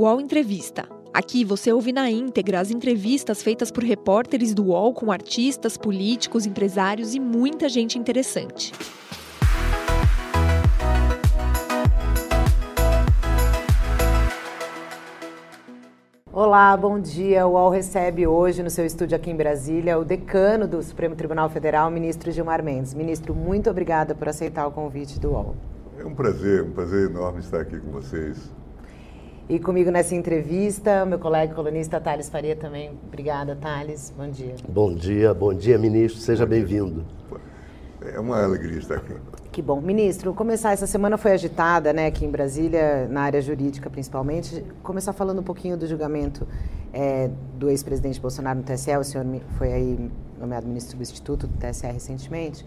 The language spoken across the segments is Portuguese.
UOL Entrevista. Aqui você ouve na íntegra as entrevistas feitas por repórteres do UOL com artistas, políticos, empresários e muita gente interessante. Olá, bom dia. O UOL recebe hoje no seu estúdio aqui em Brasília o decano do Supremo Tribunal Federal, o ministro Gilmar Mendes. Ministro, muito obrigada por aceitar o convite do UOL. É um prazer, um prazer enorme estar aqui com vocês. E comigo nessa entrevista, meu colega colunista Thales Faria também. Obrigada, Thales. Bom dia. Bom dia, bom dia, ministro. Seja bem-vindo. É uma alegria estar aqui. Que bom. Ministro, começar, essa semana foi agitada, né, aqui em Brasília, na área jurídica principalmente. Começar falando um pouquinho do julgamento é, do ex-presidente Bolsonaro no TSE, o senhor foi aí nomeado ministro substituto do TSE recentemente.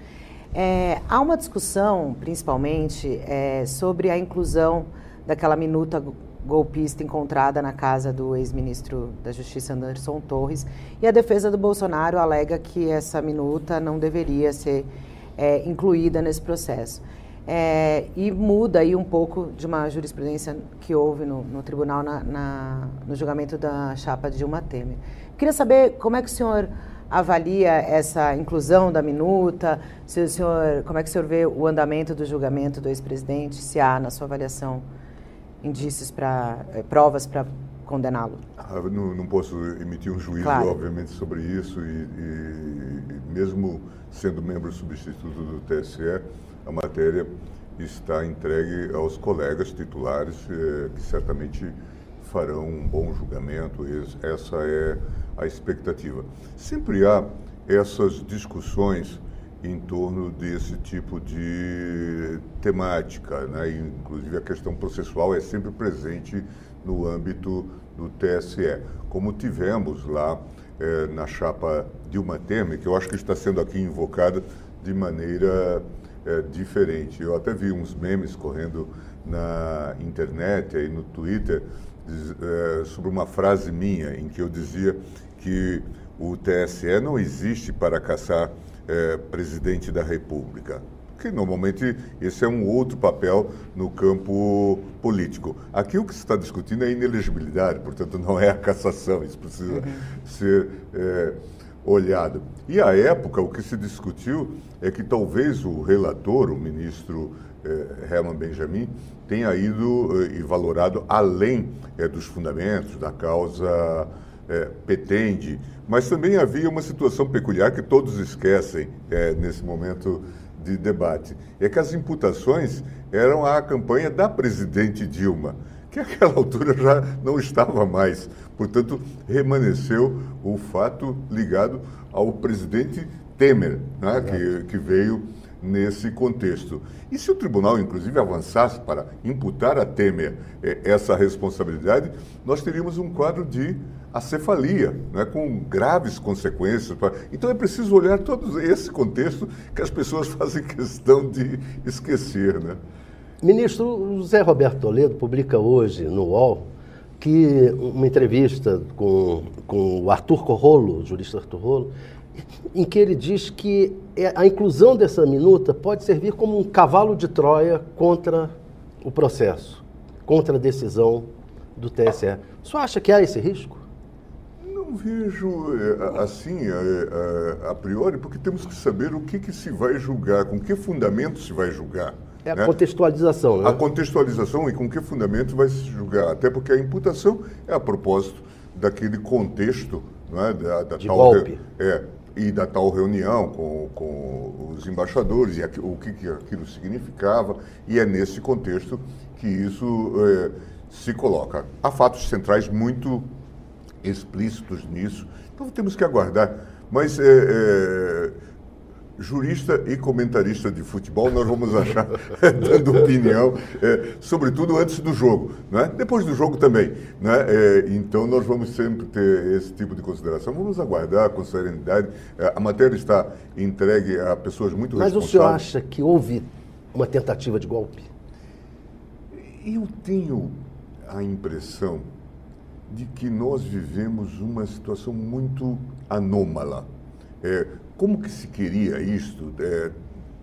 É, há uma discussão, principalmente, é, sobre a inclusão daquela minuta golpista encontrada na casa do ex-ministro da Justiça Anderson Torres e a defesa do Bolsonaro alega que essa minuta não deveria ser é, incluída nesse processo. É, e muda aí um pouco de uma jurisprudência que houve no, no tribunal na, na, no julgamento da chapa Dilma Temer. Queria saber como é que o senhor avalia essa inclusão da minuta, se o senhor, como é que o senhor vê o andamento do julgamento do ex-presidente, se há, na sua avaliação, indícios para, é, provas para condená-lo? Ah, não, não, posso emitir um juízo, claro. obviamente, sobre isso e, e, e mesmo sendo membro substituto do TSE, a matéria está entregue aos colegas titulares, eh, que certamente farão um bom julgamento. Essa é a expectativa. Sempre há essas discussões em torno desse tipo de temática, né? inclusive a questão processual é sempre presente no âmbito do TSE, como tivemos lá é, na chapa Dilma Temer, que eu acho que está sendo aqui invocada de maneira é, diferente. Eu até vi uns memes correndo na internet e no Twitter é, sobre uma frase minha em que eu dizia que o TSE não existe para caçar é, presidente da República que normalmente esse é um outro papel no campo político. Aqui o que se está discutindo é a inelegibilidade, portanto não é a cassação, isso precisa uhum. ser é, olhado. E à época o que se discutiu é que talvez o relator, o ministro é, Herman Benjamin, tenha ido é, e valorado além é, dos fundamentos da causa é, petende, mas também havia uma situação peculiar que todos esquecem é, nesse momento de debate. É que as imputações eram à campanha da presidente Dilma, que àquela altura já não estava mais. Portanto, remanesceu o fato ligado ao presidente Temer, né, que, que veio nesse contexto. E se o tribunal, inclusive, avançasse para imputar a Temer eh, essa responsabilidade, nós teríamos um quadro de acefalia, né, com graves consequências. Então é preciso olhar todo esse contexto que as pessoas fazem questão de esquecer. Né? Ministro José Roberto Toledo publica hoje no UOL que uma entrevista com, com o Arthur Corrolo, o jurista Arthur Corrolo, em que ele diz que é, a inclusão dessa minuta pode servir como um cavalo de Troia contra o processo, contra a decisão do TSE. O senhor acha que há esse risco? Não vejo é, assim a, a, a, priori, porque temos que saber o que, que se vai julgar, com que fundamento se vai julgar. É a né? contextualização, né? A contextualização e com que fundamento vai se julgar. Até porque a imputação é a propósito daquele contexto né, da, da de tal, golpe. É, e da tal reunião com, com os embaixadores e o que, que, aquilo significava, e é nesse contexto que isso é, se coloca. Há fatos centrais muito explícitos nisso, então temos que aguardar. Mas é, é, jurista e comentarista de futebol, nós vamos achar dando opinião, é, sobretudo antes do jogo, né? depois do jogo também. Né? Então, nós vamos sempre ter esse tipo de consideração. Vamos aguardar com serenidade. É, a matéria está entregue a pessoas muito Mas responsáveis. Mas o senhor acha que houve uma tentativa de golpe? Eu tenho a impressão de que nós vivemos uma situação muito anômala. É, como que se queria isto? É,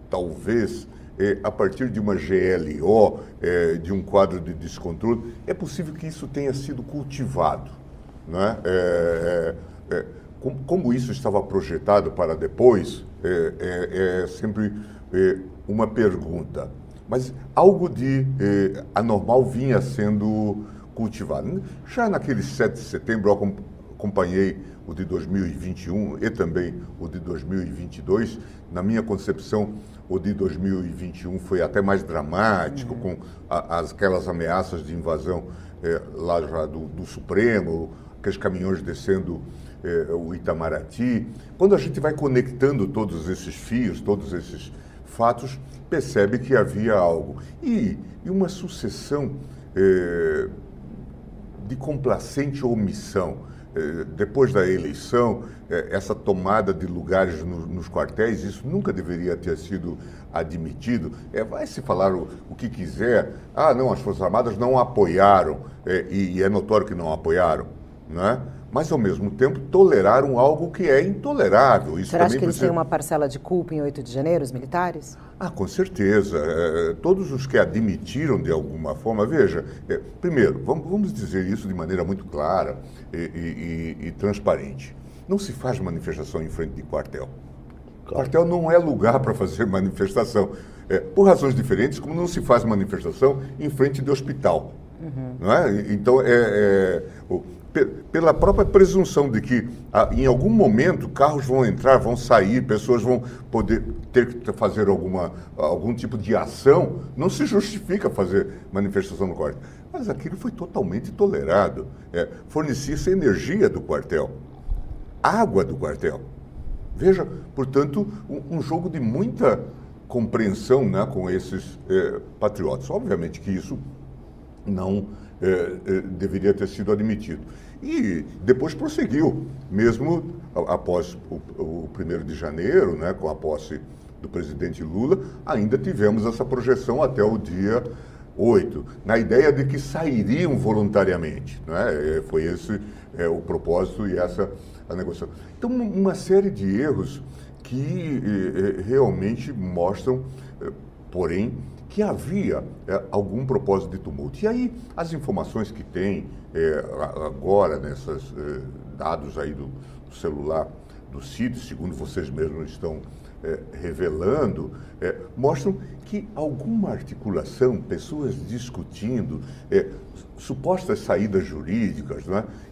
talvez é, a partir de uma GLO, é, de um quadro de descontrole, é possível que isso tenha sido cultivado. Né? É, é, como, como, isso estava projetado para depois, é sempre uma pergunta. Mas algo de anormal vinha sendo cultivado. Já naquele 7 de setembro, eu acompanhei o de 2021 e também o de 2022. Na minha concepção, o de 2021 foi até mais dramático, uhum. com a, as, aquelas ameaças de invasão é, lá já do, do, Supremo, aqueles caminhões descendo é, o Itamaraty. Quando a gente vai conectando todos esses fios, todos esses fatos, percebe que havia algo. E, e uma sucessão é, de complacente omissão eh, depois da eleição, eh, essa tomada de lugares nos quartéis, isso nunca deveria ter sido admitido. É, vai se falar o, o, que quiser. Ah, não, as Forças Armadas não apoiaram, é, e, e, é notório que não apoiaram, né? Mas ao mesmo tempo toleraram algo que é intolerável. Isso Você acha que eles têm uma parcela de culpa em 8 de janeiro, os militares? Ah, com certeza. É, todos os que admitiram de alguma forma, veja, é, primeiro, vamos, vamos, dizer isso de maneira muito clara e, e, e, e transparente. Não se faz manifestação em frente de quartel. Claro. Quartel não é lugar para fazer manifestação. É, por razões diferentes, como não se faz manifestação em frente de hospital. Uhum. Não é? Então, é, é o, pela própria presunção de que ah, em algum momento carros vão entrar, vão sair, pessoas vão poder ter que fazer alguma, algum tipo de ação, não se justifica fazer manifestação no quartel. Mas aquilo foi totalmente tolerado. É, Fornecia-se energia do quartel, água do quartel. Veja, portanto, um, um jogo de muita compreensão né, com esses é, patriotas. Obviamente que isso não é, é, deveria ter sido admitido. E depois prosseguiu, mesmo após o, o 1 de janeiro, né, com a posse do presidente Lula, ainda tivemos essa projeção até o dia 8, na ideia de que sairiam voluntariamente. Né? Foi esse é, o propósito e essa a negociação. Então, uma série de erros que é, realmente mostram, é, porém, que havia é, algum propósito de tumulto. E aí, as informações que tem é, agora, nesses é, dados aí do, do, celular do CID, segundo vocês mesmos estão é, revelando, é, mostram que alguma articulação, pessoas discutindo, é, supostas saídas jurídicas,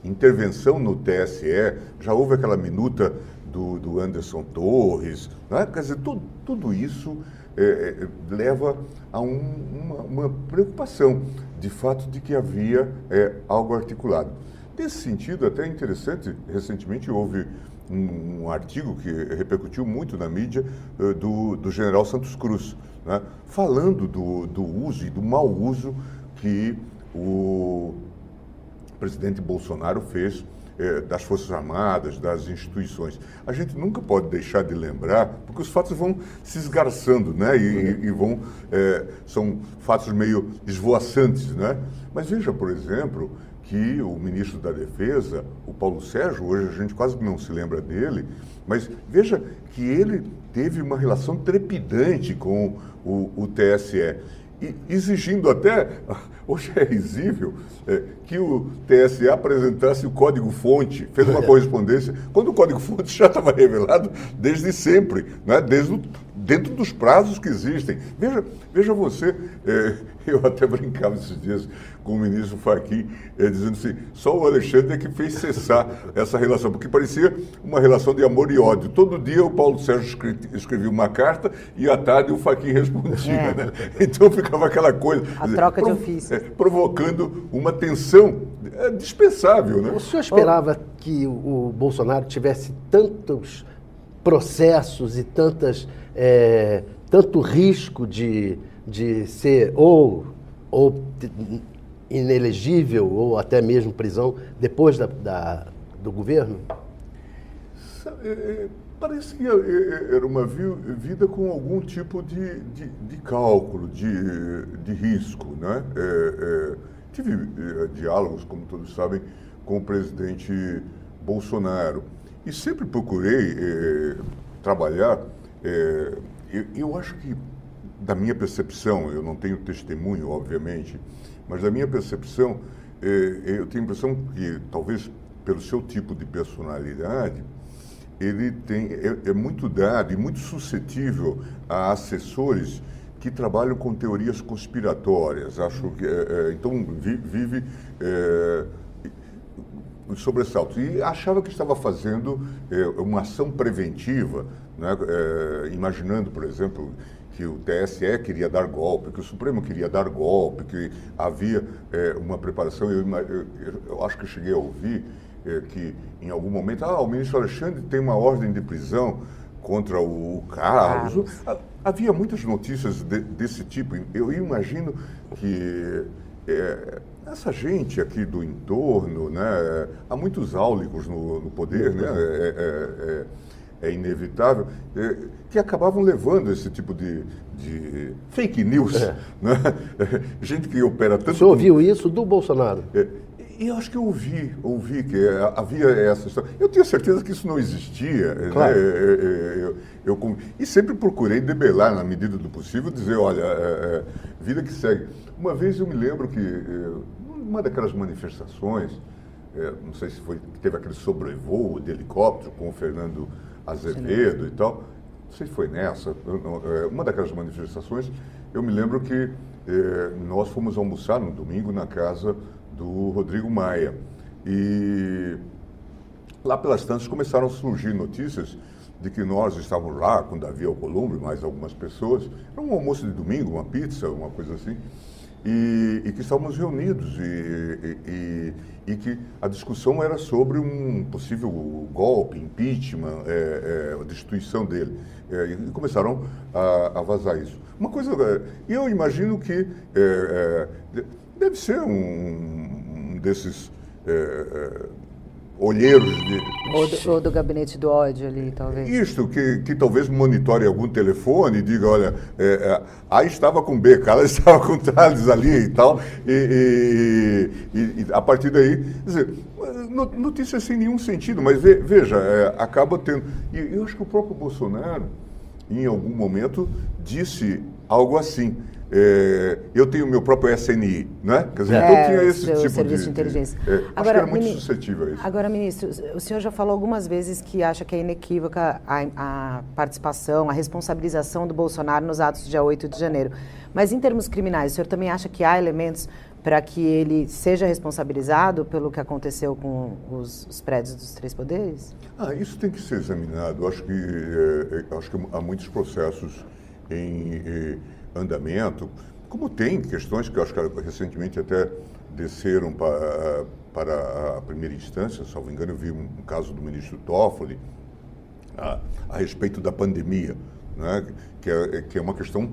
intervenção no TSE, já houve aquela minuta do, do Anderson Torres, quer dizer, tudo isso é, é, leva a um, uma, uma, preocupação, de fato, de que havia é, algo articulado. Nesse sentido, até interessante, recentemente houve um, um artigo que repercutiu muito na mídia uh, do, do general Santos Cruz, né, falando do, do uso e do mau uso que o presidente Bolsonaro fez é, das Forças Armadas, das instituições. A gente nunca pode deixar de lembrar, porque os fatos vão se esgarçando, né? E, e vão. É, são fatos meio esvoaçantes, né? Mas veja, por exemplo, que o ministro da Defesa, o Paulo Sérgio, hoje a gente quase não se lembra dele, mas veja que ele teve uma relação trepidante com o, o TSE exigindo até, hoje é risível, é, que o TSE apresentasse o código-fonte, fez uma correspondência, quando o código-fonte já estava revelado desde sempre, né? desde o, dentro dos prazos que existem. Veja, veja você, é, eu até brincava esses dias com o ministro Fachin, é, dizendo assim, só o Alexandre é que fez cessar essa relação, porque parecia uma relação de amor e ódio. Todo dia o Paulo Sérgio escrevia uma carta e à tarde o Fachin respondia. É. Né? Então ficava aquela coisa. A dizer, troca de ofício. É, provocando uma tensão é, dispensável. Né? O senhor esperava que o Bolsonaro tivesse tantos processos e tantas, é, tanto risco de, de ser ou, ou inelegível ou até mesmo prisão depois da, da do governo? É, é, parecia é, era uma vida com algum tipo de, de, de cálculo, de, de risco. Né? É, é, tive diálogos, como todos sabem, com o presidente Bolsonaro e sempre procurei trabalhar. eu, eu acho que da minha percepção, eu não tenho testemunho, obviamente, mas da minha percepção, é, eu tenho a impressão que, talvez pelo seu tipo de personalidade, ele tem, é, é muito dado e muito suscetível a assessores que trabalham com teorias conspiratórias. Acho que é, é, então vive é, os sobressaltos e achava que estava fazendo é, uma ação preventiva, né? É, imaginando, por exemplo, que o TSE queria dar golpe, que o Supremo queria dar golpe, que havia é, uma preparação. Eu, eu, eu, acho que cheguei a ouvir é, que, em algum momento, ah, o ministro Alexandre tem uma ordem de prisão contra o Carlos. Carlos. Havia muitas notícias de, desse tipo. Eu imagino que é, essa gente aqui do entorno, né, há muitos áulicos no, no poder, né, é, é, é é inevitável, é, que acabavam levando esse tipo de, de fake news. É. Né? Gente que opera tanto. Você ouviu com... isso do Bolsonaro? É, e eu acho que eu ouvi, ouvi que havia essa história. Eu tinha certeza que isso não existia. Né? Claro. Né? Eu, eu, eu, e sempre procurei debelar, na medida do possível, dizer, olha, é, é, vida que segue. Uma vez eu me lembro que, uma daquelas manifestações, é, não sei se foi, teve aquele sobrevoo de helicóptero com o Fernando Azevedo e tal. Não sei se foi nessa, é, uma daquelas manifestações, eu me lembro que eh, nós fomos almoçar no domingo na casa do Rodrigo Maia. E lá pelas tantas começaram a surgir notícias de que nós estávamos lá com Davi Alcolumbre, mais algumas pessoas. Era um almoço de domingo, uma pizza, uma coisa assim e, e que estávamos reunidos e, e, que a discussão era sobre um possível golpe, impeachment, é, é, destituição dele. É, e começaram a, a, vazar isso. Uma coisa, é, eu imagino que é, é, deve ser um, um desses olheiros de... Ou do, ou do, gabinete do ódio ali, talvez. Isto, que, que talvez monitore algum telefone e diga, olha, é, é, A estava com B, cara estava com Thales ali e tal, e, e, e, a partir daí, dizer, notícia sem nenhum sentido, mas ve, veja, é, acaba tendo... E eu acho que o próprio Bolsonaro, em algum momento, disse algo assim, é, eu tenho meu próprio SNI, né? Quer dizer, é, então tinha esse tipo serviço de, de inteligência. De, é, agora, era muito suscetível a isso. Agora, ministro, o senhor já falou algumas vezes que acha que é inequívoca a, a participação, a responsabilização do Bolsonaro nos atos do dia 8 de janeiro. Mas em termos criminais, o senhor também acha que há elementos para que ele seja responsabilizado pelo que aconteceu com os, os, prédios dos três poderes? Ah, isso tem que ser examinado. Acho que, é, é acho que há muitos processos em eh, andamento, como tem questões que eu acho que recentemente até desceram para, para a primeira instância, salvo engano, eu vi um, caso do ministro Toffoli a, a respeito da pandemia, né, que, é, que é uma questão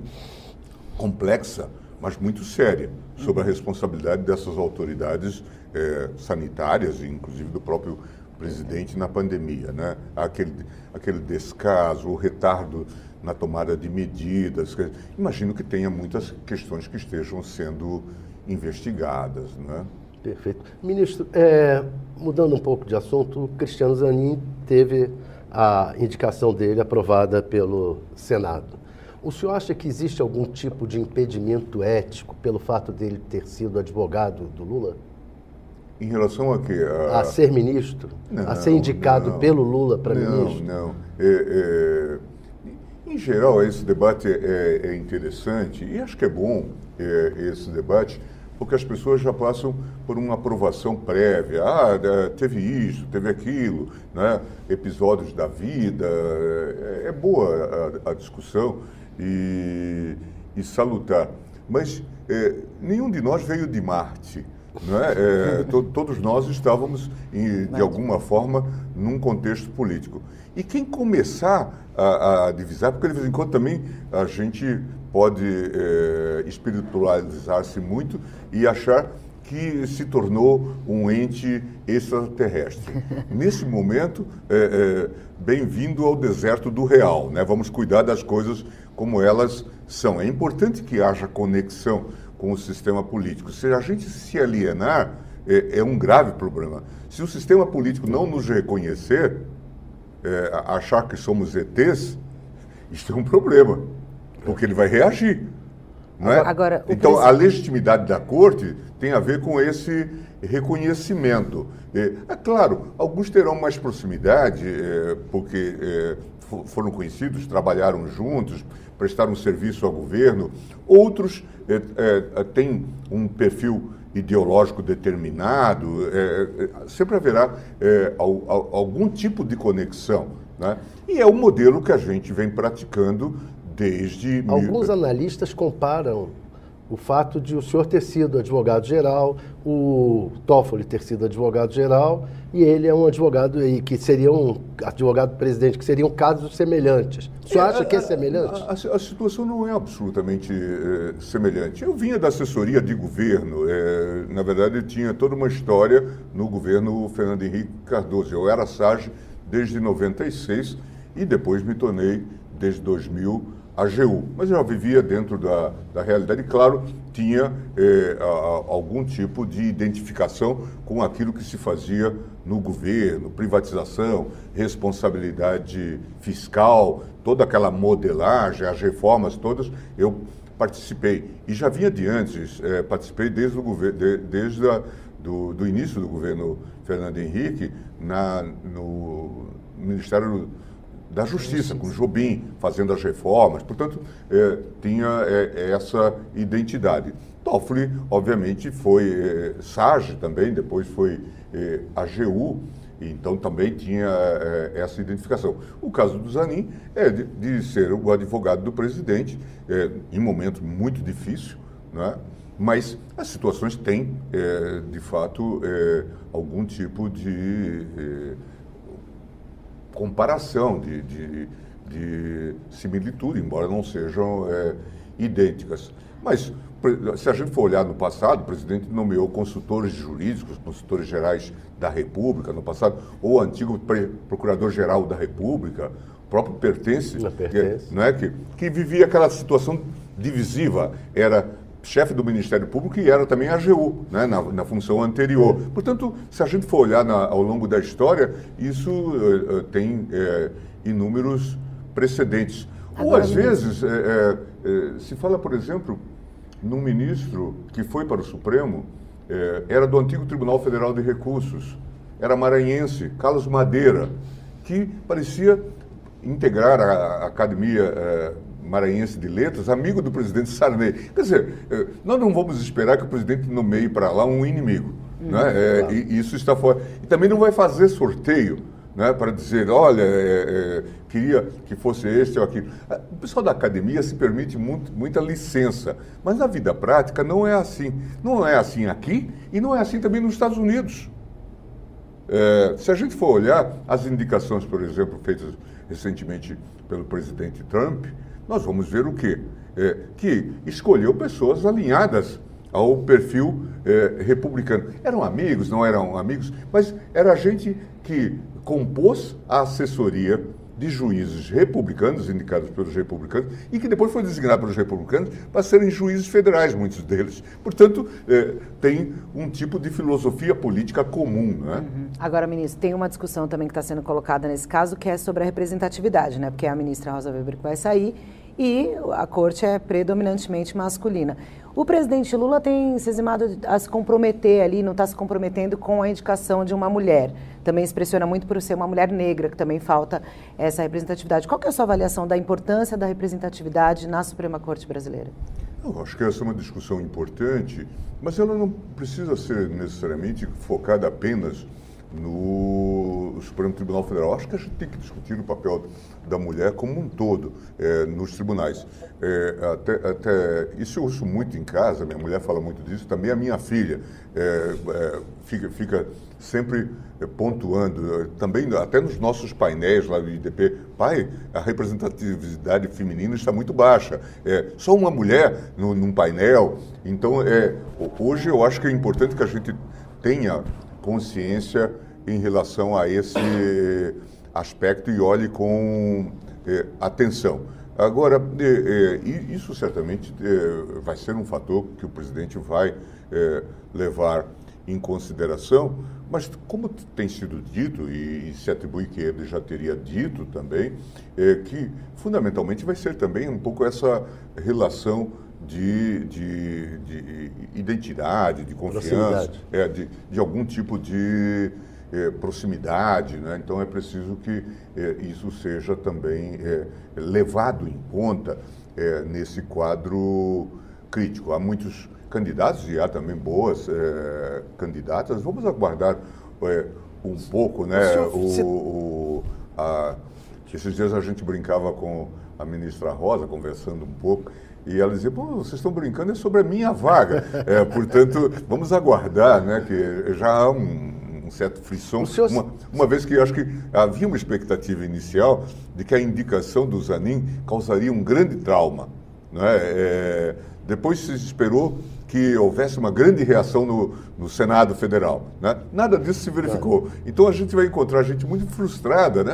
complexa, mas muito séria, sobre a responsabilidade dessas autoridades é, sanitárias, inclusive do próprio presidente na pandemia, né? Aquele, aquele descaso, o retardo na tomada de medidas. Imagino que tenha muitas questões que estejam sendo investigadas. Né? Perfeito. Ministro, é, mudando um pouco de assunto, o Cristiano Zanin teve a indicação dele aprovada pelo Senado. O senhor acha que existe algum tipo de impedimento ético pelo fato dele ter sido advogado do Lula? Em relação a quê? A, a ser ministro? Não, a ser indicado não, pelo Lula para ministro? Não, não. É, é em geral, esse debate é, é interessante e acho que é bom é, esse debate, porque as pessoas já passam por uma aprovação prévia. Ah, é, teve isso, teve aquilo, né? episódios da vida. É, é boa a, a, discussão e, e salutar. Mas é, nenhum de nós veio de Marte. É? É, to, todos nós estávamos, em, de alguma forma, num contexto político. E quem começar a, a, divisar, porque de vez em quando também a gente pode é, espiritualizar-se muito e achar que se tornou um ente extraterrestre. Nesse momento, é, é, bem-vindo ao deserto do real. Né? Vamos cuidar das coisas como elas são. É importante que haja conexão com o sistema político. Se a gente se alienar, é, é um grave problema. Se o sistema político não nos reconhecer, é, achar que somos ETs, isso é um problema. porque ele vai reagir. Não é? Agora, então, a legitimidade da corte tem a ver com esse reconhecimento. É, é claro, alguns terão mais proximidade, é, porque é, foram conhecidos, trabalharam juntos, prestaram serviço ao governo. Outros é, é, têm um perfil ideológico determinado, é, sempre haverá algum tipo de conexão. Né? E é o modelo que a gente vem praticando desde. Alguns mil... analistas comparam o fato de o senhor ter sido advogado-geral, o Toffoli ter sido advogado-geral, e ele é um advogado aí que seria um advogado-presidente, que seriam casos semelhantes. O senhor é, acha que é semelhante? A, a, a situação não é absolutamente é, semelhante. Eu vinha da assessoria de governo, é, na verdade tinha toda uma história no governo Fernando Henrique Cardoso. Eu era SAGE desde 96 e depois me tornei, desde 2000, AGU. Mas eu já vivia dentro da, da realidade e, claro, tinha eh, a, algum tipo de identificação com aquilo que se fazia no governo, privatização, responsabilidade fiscal, toda aquela modelagem, as reformas todas, eu participei. E já vinha de antes, eh, participei desde, o governo, de, desde a, do, do início do governo Fernando Henrique na, no Ministério da Justiça, com Jobim fazendo as reformas. Portanto, é, tinha é, essa identidade. Toffoli, obviamente, foi é, SAGE também, depois foi é, AGU, então também tinha é, essa identificação. O caso do Zanin é de, de ser o advogado do presidente, é, em momento muito difícil, né? mas as situações têm, é, de fato, algum tipo de comparação, de, de, de similitude, embora não sejam é, idênticas. Mas, se a gente for olhar no passado, o presidente nomeou consultores jurídicos, consultores gerais da República no passado, ou o antigo procurador-geral da República, o próprio Pertence, pertence. Que, não é, que, que vivia aquela situação divisiva. Era chefe do Ministério Público e era também AGU, né, na, na função anterior. Portanto, se a gente for olhar na, ao longo da história, isso uh, uh, tem uh, inúmeros precedentes. Agora, Ou, às vezes, se fala, por exemplo, num ministro que foi para o Supremo, era do antigo Tribunal Federal de Recursos, era maranhense, Carlos Madeira, que parecia integrar a, a academia maranhense de letras, amigo do presidente Sarney. Quer dizer, eh, nós não vamos esperar que o presidente nomeie para lá um inimigo. Hum, né? É, claro. e, isso está fora. E também não vai fazer sorteio né, para dizer, olha, é, é, queria que fosse este ou aquilo. Ah, o pessoal da academia se permite muito, muita licença, mas na vida prática não é assim. Não é assim aqui e não é assim também nos Estados Unidos. É, se a gente for olhar as indicações, por exemplo, feitas recentemente pelo presidente Trump, nós vamos ver o quê? É, que escolheu pessoas alinhadas ao perfil é, republicano. Eram amigos, não eram amigos, mas era gente que compôs a assessoria de juízes republicanos, indicados pelos republicanos, e que depois foi designado pelos republicanos para serem juízes federais, muitos deles. Portanto, é, tem um tipo de filosofia política comum. Né? Uhum. Agora, ministro, tem uma discussão também que está sendo colocada nesse caso, que é sobre a representatividade, né? porque a ministra Rosa Weber vai sair e a corte é predominantemente masculina. O presidente Lula tem se eximado a se comprometer ali, não está se comprometendo com a indicação de uma mulher. Também se pressiona muito por ser uma mulher negra, que também falta essa representatividade. Qual é a sua avaliação da importância da representatividade na Suprema Corte Brasileira? Eu acho que essa é uma discussão importante, mas ela não precisa ser necessariamente focada apenas no Supremo Tribunal Federal. Acho que a gente tem que discutir o papel da mulher como um todo é, nos tribunais. É, até, até, isso eu ouço muito em casa, minha mulher fala muito disso, também a minha filha é, é fica, fica sempre é, pontuando, também até nos nossos painéis lá do IDP, pai, a representatividade feminina está muito baixa. É, só uma mulher no, num painel. Então, é, hoje eu acho que é importante que a gente tenha consciência em relação a esse aspecto e olhe com é, atenção. Agora, é, é, isso certamente vai ser um fator que o presidente vai levar em consideração, mas como tem sido dito, e, e, se atribui que ele já teria dito também, é que fundamentalmente vai ser também um pouco essa relação de, de, de identidade, de confiança, é, de, de algum tipo de é, proximidade. Né? Então é preciso que é, isso seja também é, levado em conta nesse quadro crítico. Há muitos candidatos e há também boas candidatas. Vamos aguardar um pouco, né? O, o, a, esses dias a gente brincava com a ministra Rosa, conversando um pouco, e ela dizia, Pô, vocês estão brincando é sobre a minha vaga. É, portanto, vamos aguardar, né? Que já há um, um certo frisson. Senhor... Uma, uma, vez que acho que havia uma expectativa inicial de que a indicação do Zanin causaria um grande trauma. Né? É, depois se esperou que houvesse uma grande reação no, no Senado Federal. Né? Nada disso se verificou. Então a gente vai encontrar gente muito frustrada, né?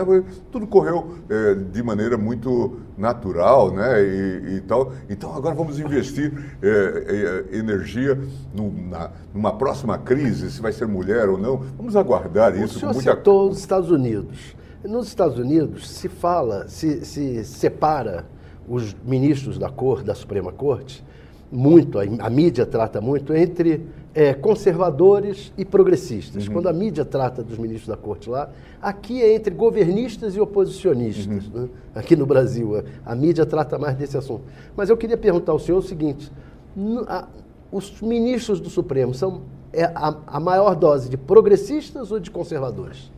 tudo correu é, de maneira muito natural né? E, e, tal. Então agora vamos investir é, é, energia no, na, numa próxima crise, se vai ser mulher ou não. Vamos aguardar isso. O senhor muita... citou os Estados Unidos. Nos Estados Unidos se fala, se, se separa os ministros da Corte, da Suprema Corte, muito, a, a mídia trata muito, entre é, conservadores e progressistas. Uhum. Quando a mídia trata dos ministros da corte lá, aqui é entre governistas e oposicionistas. Uhum. Né? Aqui no Brasil, a, a, mídia trata mais desse assunto. Mas eu queria perguntar ao senhor o seguinte: a, os ministros do Supremo são é, a, a maior dose de progressistas ou de conservadores?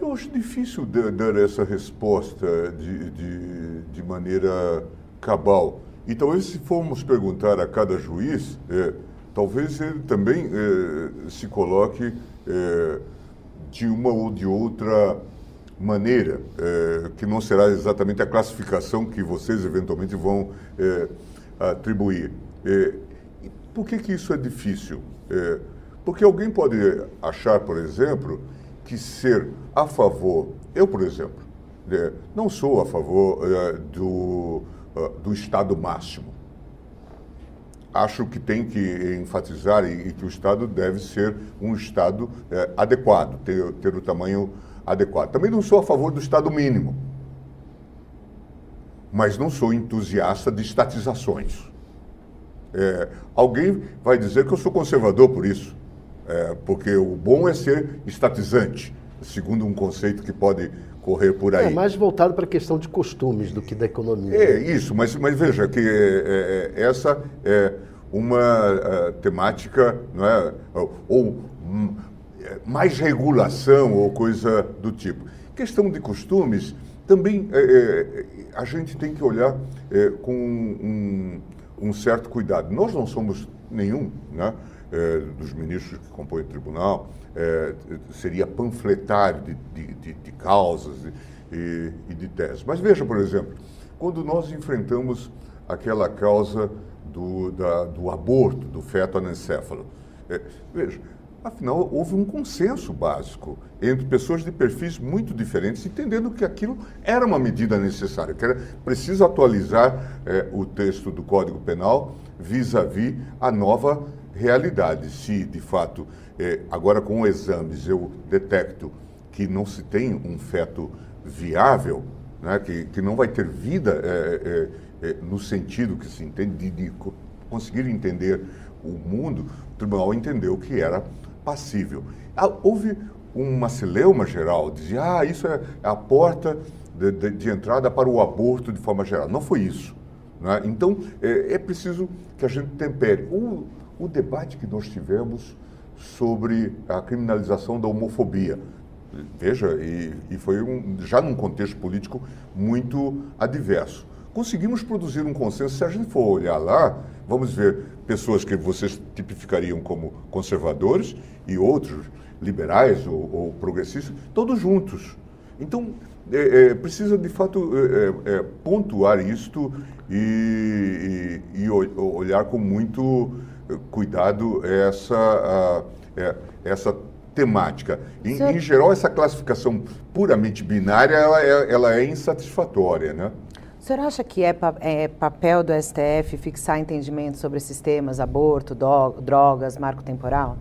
Eu acho difícil dar essa resposta de, de, de maneira cabal. E talvez se formos perguntar a cada juiz, é, talvez ele também é, se coloque é, de uma ou de outra maneira, é, que não será exatamente a classificação que vocês eventualmente vão é, atribuir. É, por que, que isso é difícil? porque alguém pode achar, por exemplo, que ser a favor, eu, por exemplo, não sou a favor do do Estado máximo. Acho que tem que enfatizar e, e que o Estado deve ser um Estado eh, adequado, ter, ter o tamanho adequado. Também não sou a favor do Estado mínimo, mas não sou entusiasta de estatizações. É, alguém vai dizer que eu sou conservador por isso, é, porque o bom é ser estatizante, segundo um conceito que pode correr por aí. É mais voltado para a questão de costumes do que da economia. É isso, mas, mas veja que é, é, essa é uma uh, temática, não é, ou um, mais regulação ou coisa do tipo. Questão de costumes, também é, é, a gente tem que olhar é, com um, um, certo cuidado. Nós não somos nenhum, né? É, dos ministros que compõem o tribunal é, seria panfletário de, de, de, de causas e, e, de teses. Mas veja, por exemplo, quando nós enfrentamos aquela causa do, da, do aborto do feto anencéfalo, é, veja, afinal houve um consenso básico entre pessoas de perfis muito diferentes, entendendo que aquilo era uma medida necessária, que era preciso atualizar o texto do Código Penal vis-à-vis -vis a nova realidade. Se, de fato, é, agora com exames eu detecto que não se tem um feto viável, né, que, que não vai ter vida é, é, é no sentido que se entende de, de conseguir entender o mundo, o tribunal entendeu que era passível. Ah, houve uma celeuma geral, dizia, ah, isso é a porta de, de, de entrada para o aborto de forma geral. Não foi isso. Né? Então, é, é, preciso que a gente tempere. O, o debate que nós tivemos sobre a criminalização da homofobia. Veja, e, e foi um, já num contexto político muito adverso. Conseguimos produzir um consenso. Se a gente for olhar lá, vamos ver pessoas que vocês tipificariam como conservadores e outros liberais ou, ou progressistas, todos juntos. Então, é, é, precisa de fato é, é, é pontuar isto e, e, e, olhar com muito cuidado essa, é, essa temática. Em, em, geral, essa classificação puramente binária ela é, ela é insatisfatória, né? O senhor acha que é, é, papel do STF fixar entendimento sobre esses temas, aborto, do, drogas, marco temporal?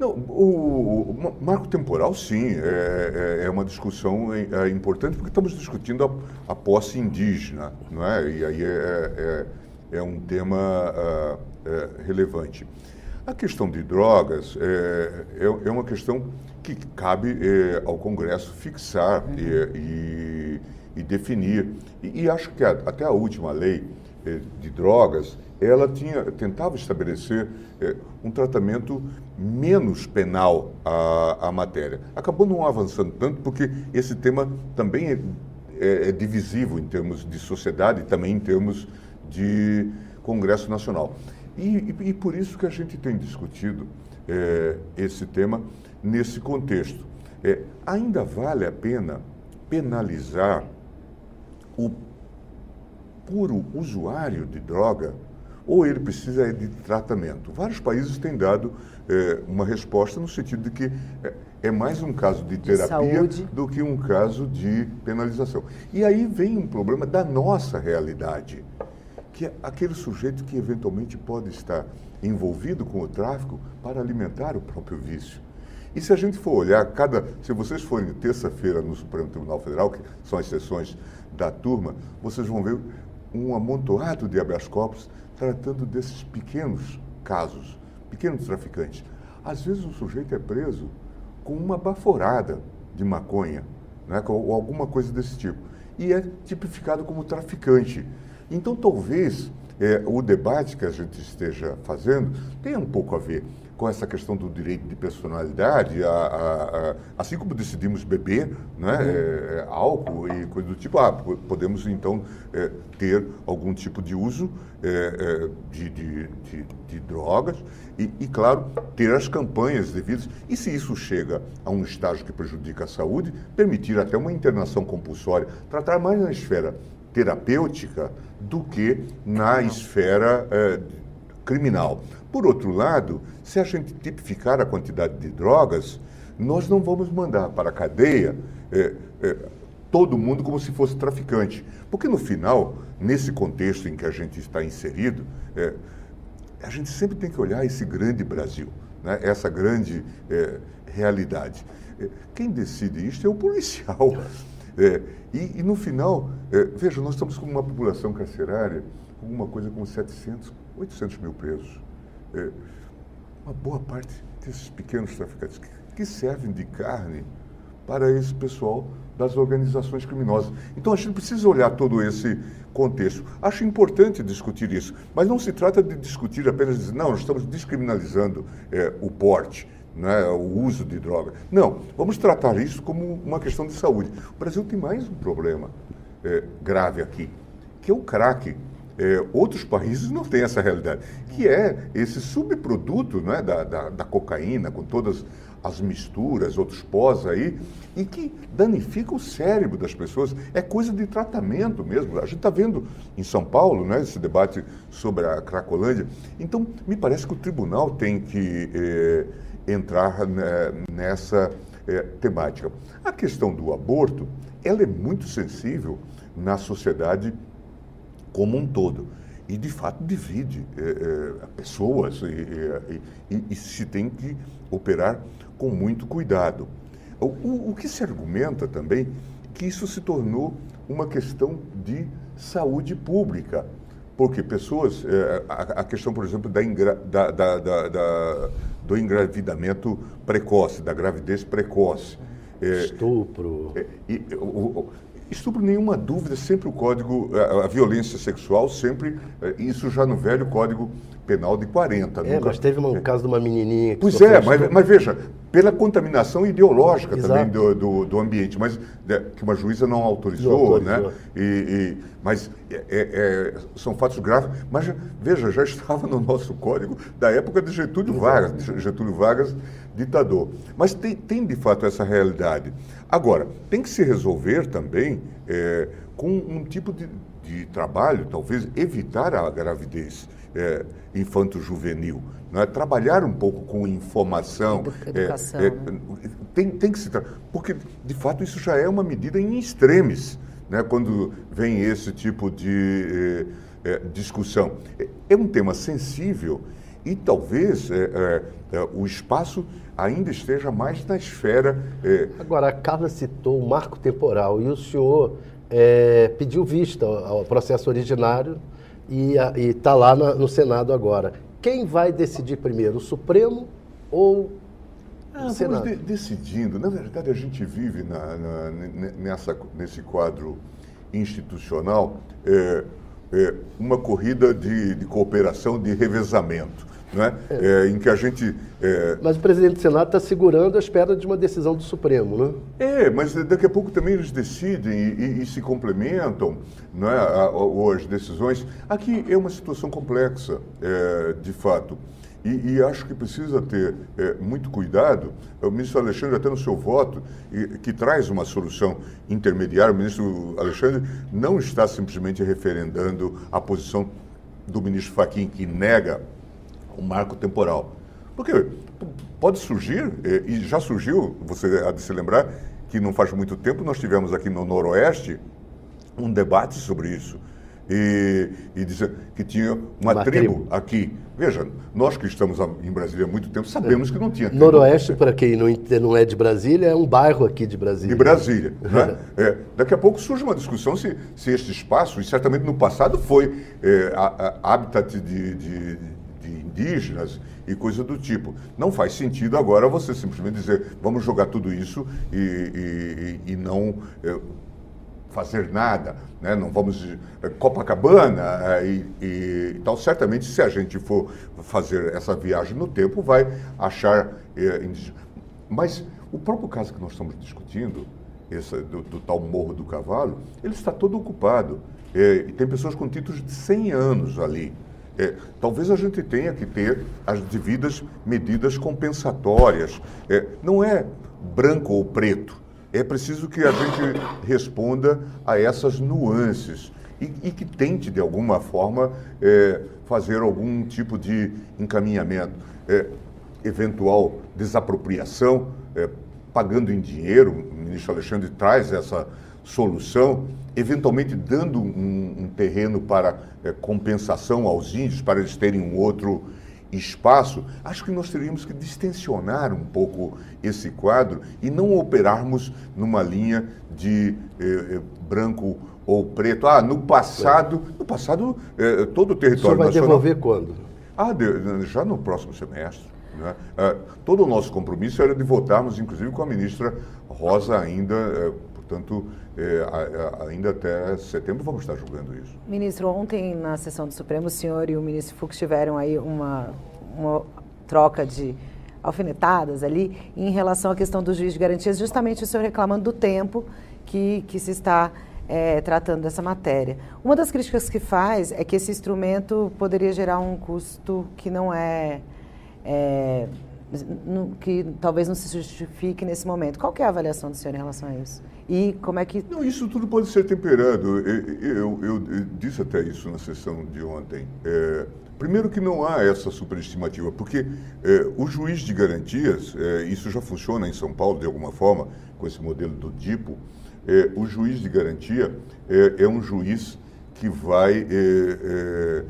Não, o, o marco temporal, sim, é, é, é uma discussão é, importante porque estamos discutindo a, a, posse indígena, não é? E aí é, é, é um tema uh, relevante. A questão de drogas é, uma questão que cabe ao Congresso fixar uhum. e, e, e, definir. E, e acho que a, até a última lei de drogas ela tinha, tentava estabelecer é, um tratamento menos penal à, à, matéria. Acabou não avançando tanto porque esse tema também é, é, é divisivo em termos de sociedade e também em termos de Congresso Nacional. E, e, e por isso que a gente tem discutido é, esse tema nesse contexto. É, ainda vale a pena penalizar o puro usuário de droga ou ele precisa de tratamento. Vários países têm dado é, uma resposta no sentido de que é, é mais um caso de terapia de do que um caso de penalização. E aí vem um problema da nossa realidade, que aquele sujeito que eventualmente pode estar envolvido com o tráfico para alimentar o próprio vício. E se a gente for olhar, cada, se vocês forem terça-feira no Supremo Tribunal Federal, que são as sessões da turma, vocês vão ver um amontoado de habeas corpus tratando desses pequenos casos, pequenos traficantes. Às vezes o sujeito é preso com uma baforada de maconha, né, ou alguma coisa desse tipo, e é tipificado como traficante. Então, talvez é, o debate que a gente esteja fazendo tenha um pouco a ver com essa questão do direito de personalidade, a, a, a, assim como decidimos beber né, uhum. é, é, álcool e coisa do tipo, ah, podemos então é, ter algum tipo de uso é, é, de, de, de, de, drogas e, e, claro, ter as campanhas devidas. E se isso chega a um estágio que prejudica a saúde, permitir até uma internação compulsória, tratar mais na esfera terapêutica do que na esfera é, criminal. Por outro lado, se a gente tipificar a quantidade de drogas, nós não vamos mandar para a cadeia é, é, todo mundo como se fosse traficante. Porque no final, nesse contexto em que a gente está inserido, é, a gente sempre tem que olhar esse grande Brasil, né? essa grande realidade. Quem decide isso é o policial. É, e, e, no final, veja, nós estamos com uma população carcerária com uma coisa como 700, 800 mil presos é, uma boa parte desses pequenos traficantes que, que servem de carne para esse pessoal das organizações criminosas. Então a gente precisa olhar todo esse contexto. Acho importante discutir isso, mas não se trata de discutir apenas dizer, não, nós estamos descriminalizando é, o porte, né, o uso de droga. Não, vamos tratar isso como uma questão de saúde. O Brasil tem mais um problema é, grave aqui, que é o crack é, outros países não têm essa realidade, que é esse subproduto né, da, da, da, cocaína, com todas as misturas, outros pós aí, e que danifica o cérebro das pessoas. É coisa de tratamento mesmo. A gente está vendo em São Paulo né, esse debate sobre a Cracolândia. Então, me parece que o tribunal tem que é, entrar né, nessa é, temática. A questão do aborto, ela é muito sensível na sociedade como um todo. E, de fato, divide é, é, pessoas e, e, e, se tem que operar com muito cuidado. O, o, que se argumenta também que isso se tornou uma questão de saúde pública, porque pessoas, a, a, questão, por exemplo, da, ingra, da, da, da, do engravidamento precoce, da gravidez precoce. É, Estupro. É, e, o, Estupro, nenhuma dúvida, sempre o código, a, a, violência sexual, sempre, eh, isso já no velho código penal de 40. É, nunca... mas teve um é. caso de uma menininha que Pois é, mas, mas, veja, pela contaminação ideológica Exato. também do, do, do, ambiente, mas de, que uma juíza não autorizou, não autorizou. né? E, e mas é, é, é são fatos graves. Mas veja, já estava no nosso código da época de Getúlio Vargas, Getúlio Vargas, ditador. Mas tem, tem de fato essa realidade. Agora, tem que se resolver também é, com um tipo de, de, trabalho, talvez evitar a gravidez é, infanto-juvenil. Né? Trabalhar um pouco com informação. Educação. É, é, né? tem, tem que se. Porque, de fato, isso já é uma medida em extremes, né? quando vem esse tipo de é, é, discussão. É um tema sensível e talvez é, é, é, o espaço ainda esteja mais na esfera. É, Agora, a Carla citou o marco temporal e o senhor é, pediu vista ao processo originário e está lá na, no Senado agora. Quem vai decidir primeiro, o Supremo ou ah, o Senado? De, decidindo. Na verdade, a gente vive na, na, nessa, nesse quadro institucional é, é, uma corrida de, de cooperação, de revezamento né? É. É, em que a gente. É... Mas o presidente do Senado está segurando a espera de uma decisão do Supremo, né? É, mas daqui a pouco também eles decidem e, e, e se complementam né, a, a, as decisões. Aqui é uma situação complexa, é, de fato. E, e, acho que precisa ter é, muito cuidado. O ministro Alexandre, até no seu voto, e, que traz uma solução intermediária, o ministro Alexandre não está simplesmente referendando a posição do ministro Fachin, que nega um marco temporal. Porque pode surgir, e já surgiu, você há de se lembrar, que não faz muito tempo nós tivemos aqui no Noroeste um debate sobre isso. E, e dizer que tinha uma, uma tribo, tribo, aqui. Veja, nós que estamos em Brasília há muito tempo sabemos que não tinha tribo. Noroeste, para quem não, não é de Brasília, é um bairro aqui de Brasília. De Brasília. né? é, daqui a pouco surge uma discussão se, se este espaço, e certamente no passado foi é, a, a habitat de, de indígenas e coisa do tipo. Não faz sentido agora você simplesmente dizer vamos jogar tudo isso e, e, e não é, fazer nada, né? não vamos é, Copacabana é, e, e, tal. Certamente, se a gente for fazer essa viagem no tempo, vai achar é, Mas o próprio caso que nós estamos discutindo, esse, do, do tal Morro do Cavalo, ele está todo ocupado. É, tem pessoas com títulos de 100 anos ali. É, talvez a gente tenha que ter as devidas medidas compensatórias. É, não é branco ou preto. É preciso que a gente responda a essas nuances e, e que tente, de alguma forma, é, fazer algum tipo de encaminhamento. É, eventual desapropriação, é, pagando em dinheiro, o ministro Alexandre traz essa solução, eventualmente dando um, um terreno para é, compensação aos índios, para eles terem um outro espaço, acho que nós teríamos que distensionar um pouco esse quadro e não operarmos numa linha de eh, branco ou preto. Ah, no passado, no passado eh, todo o território vai nacional... devolver quando? Ah, de, já no próximo semestre. Né? Ah, todo o nosso compromisso era de votarmos, inclusive, com a ministra Rosa ainda eh, Portanto, é, ainda até setembro vamos estar julgando isso. Ministro, ontem na sessão do Supremo, o senhor e o ministro Fux tiveram aí uma, uma troca de alfinetadas ali em relação à questão do juiz de garantias, justamente o senhor reclamando do tempo que, que se está é, tratando dessa matéria. Uma das críticas que faz é que esse instrumento poderia gerar um custo que não é, é que talvez não se justifique nesse momento. Qual é a avaliação do senhor em relação a isso? E como é que... Não, isso tudo pode ser temperado. Eu, eu, eu, disse até isso na sessão de ontem. É, primeiro que não há essa superestimativa, porque é, o juiz de garantias, é, isso já funciona em São Paulo de alguma forma, com esse modelo do DIPO, é, o juiz de garantia é, é um juiz que vai é,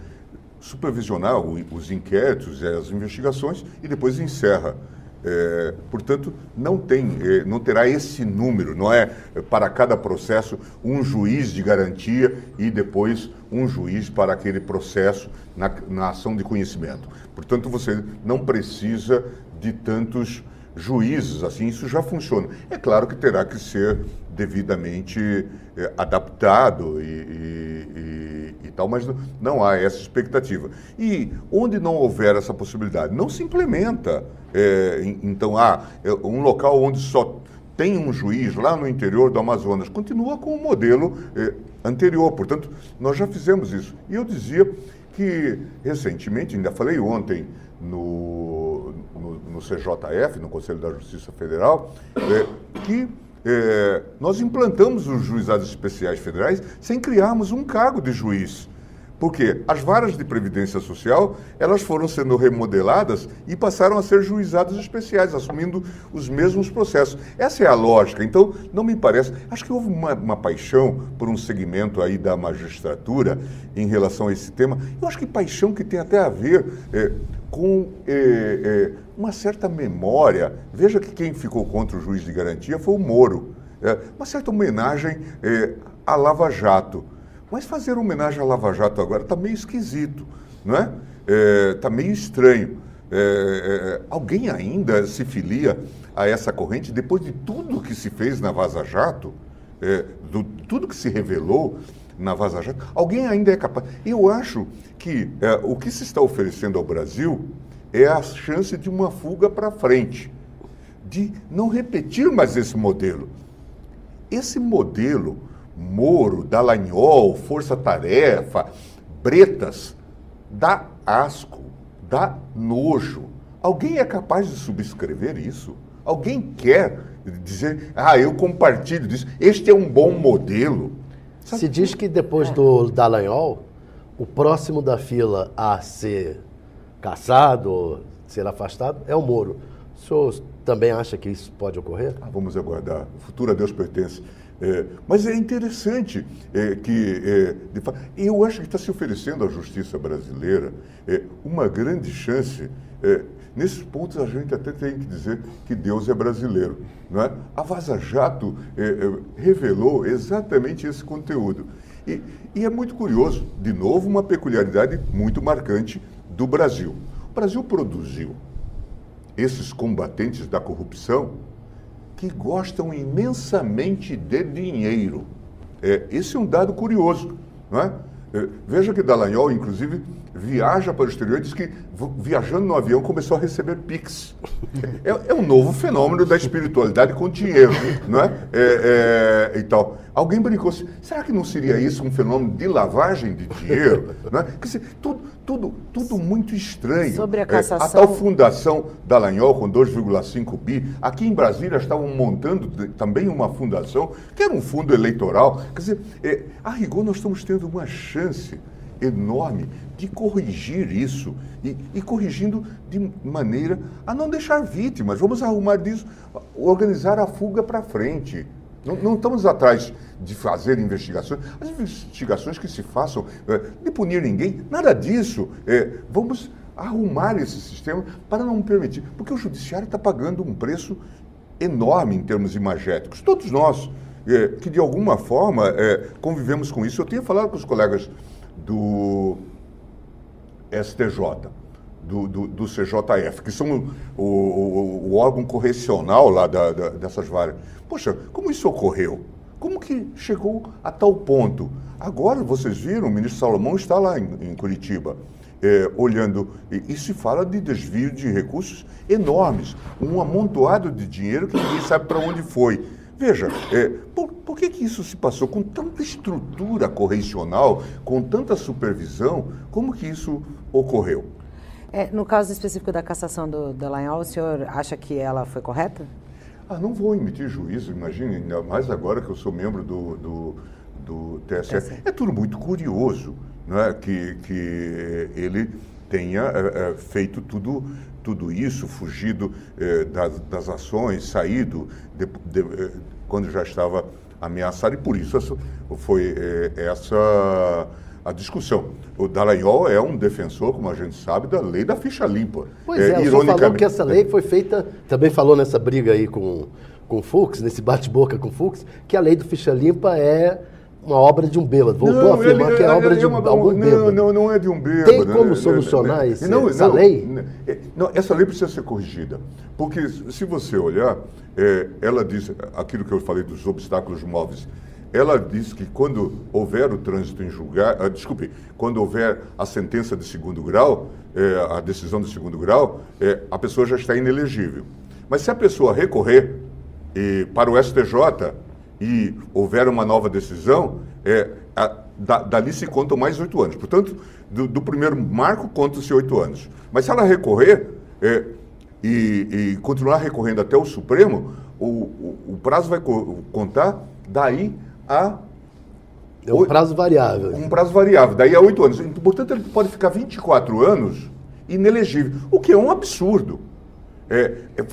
supervisionar os inquéritos as investigações e depois encerra. É, portanto, não tem, é, não terá esse número, não é para cada processo um juiz de garantia e depois um juiz para aquele processo na, na ação de conhecimento. Portanto, você não precisa de tantos juízes, assim, isso já funciona. É claro que terá que ser devidamente é, adaptado e, e, e, e, tal, mas não há essa expectativa. E onde não houver essa possibilidade, não se implementa. É, então, há ah, um local onde só tem um juiz lá no interior do Amazonas, continua com o modelo é, anterior. Portanto, nós já fizemos isso. E eu dizia que, recentemente, ainda falei ontem no, no, no CJF, no Conselho da Justiça Federal, é, que é, nós implantamos os juizados especiais federais sem criarmos um cargo de juiz. Porque as varas de previdência social, elas foram sendo remodeladas e passaram a ser juizados especiais, assumindo os mesmos processos. Essa é a lógica. Então, não me parece... Acho que houve uma, uma paixão por um segmento aí da magistratura em relação a esse tema. Eu acho que paixão que tem até a ver é, com é, é, uma certa memória. Veja que quem ficou contra o juiz de garantia foi o Moro. É, uma certa homenagem é, à Lava Jato. Mas fazer homenagem à Lava Jato agora está meio esquisito, não é? Está é, meio estranho. É, é, alguém ainda se filia a essa corrente depois de tudo que se fez na Vaza Jato, é, do, tudo que se revelou na Vaza Jato? Alguém ainda é capaz? Eu acho que é, o que se está oferecendo ao Brasil é a chance de uma fuga para frente, de não repetir mais esse modelo. Esse modelo Moro, Dallagnol, Força Tarefa, Bretas, dá asco, dá nojo. Alguém é capaz de subscrever isso? Alguém quer dizer, ah, eu compartilho disso, este é um bom modelo? Sabe? Se diz que depois é. do Dallagnol, o próximo da fila a ser caçado, ser afastado, é o Moro. O senhor também acha que isso pode ocorrer? Ah, vamos aguardar. O futuro a Deus pertence. É, mas é interessante é, que, é, de, eu acho que está se oferecendo à justiça brasileira é, uma grande chance. É, nesses pontos a gente até tem que dizer que Deus é brasileiro. Não é? A Vaza Jato é, revelou exatamente esse conteúdo. E, e é muito curioso, de novo, uma peculiaridade muito marcante do Brasil. O Brasil produziu esses combatentes da corrupção que gostam imensamente de dinheiro. É, esse é um dado curioso. Não é? É, veja que Dallagnol, inclusive, viaja para o exterior e diz que, viajando no avião, começou a receber Pix. É, é um novo fenômeno da espiritualidade com dinheiro, não é? é, é e tal. Alguém brincou assim, será que não seria isso um fenômeno de lavagem de dinheiro? não é? Quer dizer, tudo, tudo, tudo muito estranho. Sobre a cassação... É, a tal fundação Dallagnol com 2,5 bi, aqui em Brasília estavam montando também uma fundação, que era um fundo eleitoral. Quer dizer, é, a rigor nós estamos tendo uma chance enorme de corrigir isso e, e, corrigindo de maneira a não deixar vítimas. Vamos arrumar disso, organizar a fuga para frente. Não, não, estamos atrás de fazer investigações, as investigações que se façam é, de punir ninguém, nada disso. É, vamos arrumar esse sistema para não permitir, porque o judiciário está pagando um preço enorme em termos imagéticos. Todos nós é, que de alguma forma convivemos com isso. Eu tenho falado com os colegas do STJ, do, do, do CJF, que são o, o, o órgão correcional lá da, da, dessas várias. Poxa, como isso ocorreu? Como que chegou a tal ponto? Agora, vocês viram, o ministro Salomão está lá em, em Curitiba, é, olhando, e, e, se fala de desvio de recursos enormes, um amontoado de dinheiro que ninguém sabe para onde foi. Veja, é, por, por, que, que isso se passou com tanta estrutura correcional, com tanta supervisão? Como que isso ocorreu? É, no caso específico da cassação do Dallagnol, o senhor acha que ela foi correta? Ah, não vou emitir juízo, imagine, ainda mais agora que eu sou membro do, do, do TSE. É tudo muito curioso não é? que, que ele tenha é, é, feito tudo tudo isso, fugido eh, das, das, ações, saído de, de, eh, quando já estava ameaçado, e por isso essa, foi eh, essa a discussão. O Dallagnol é um defensor, como a gente sabe, da lei da ficha limpa. Pois é, é falou que essa lei foi feita, também falou nessa briga aí com, com o Fux, nesse bate-boca com o Fux, que a lei do ficha limpa é uma obra de um bêbado. Voltou não, a afirmar ele, que é, é obra de é uma, algum bêbado. Não, não é de um bêbado. Tem como né? solucionar esse, não, essa não, lei? Não, essa lei precisa ser corrigida. Porque se você olhar, é, ela diz aquilo que eu falei dos obstáculos móveis. Ela diz que quando houver o trânsito em julgar, ah, desculpe, quando houver a sentença de segundo grau, é, a decisão de segundo grau, é, a pessoa já está inelegível. Mas se a pessoa recorrer e, para o STJ, e houver uma nova decisão, é, a, da, dali se contam mais oito anos. Portanto, do, do primeiro marco contam-se oito anos. Mas se ela recorrer é, e, e, continuar recorrendo até o Supremo, o, o, o prazo vai co contar daí a É um prazo variável. Um prazo variável, daí a oito anos. Portanto, ele pode ficar 24 anos inelegível, o que é um absurdo. É, é,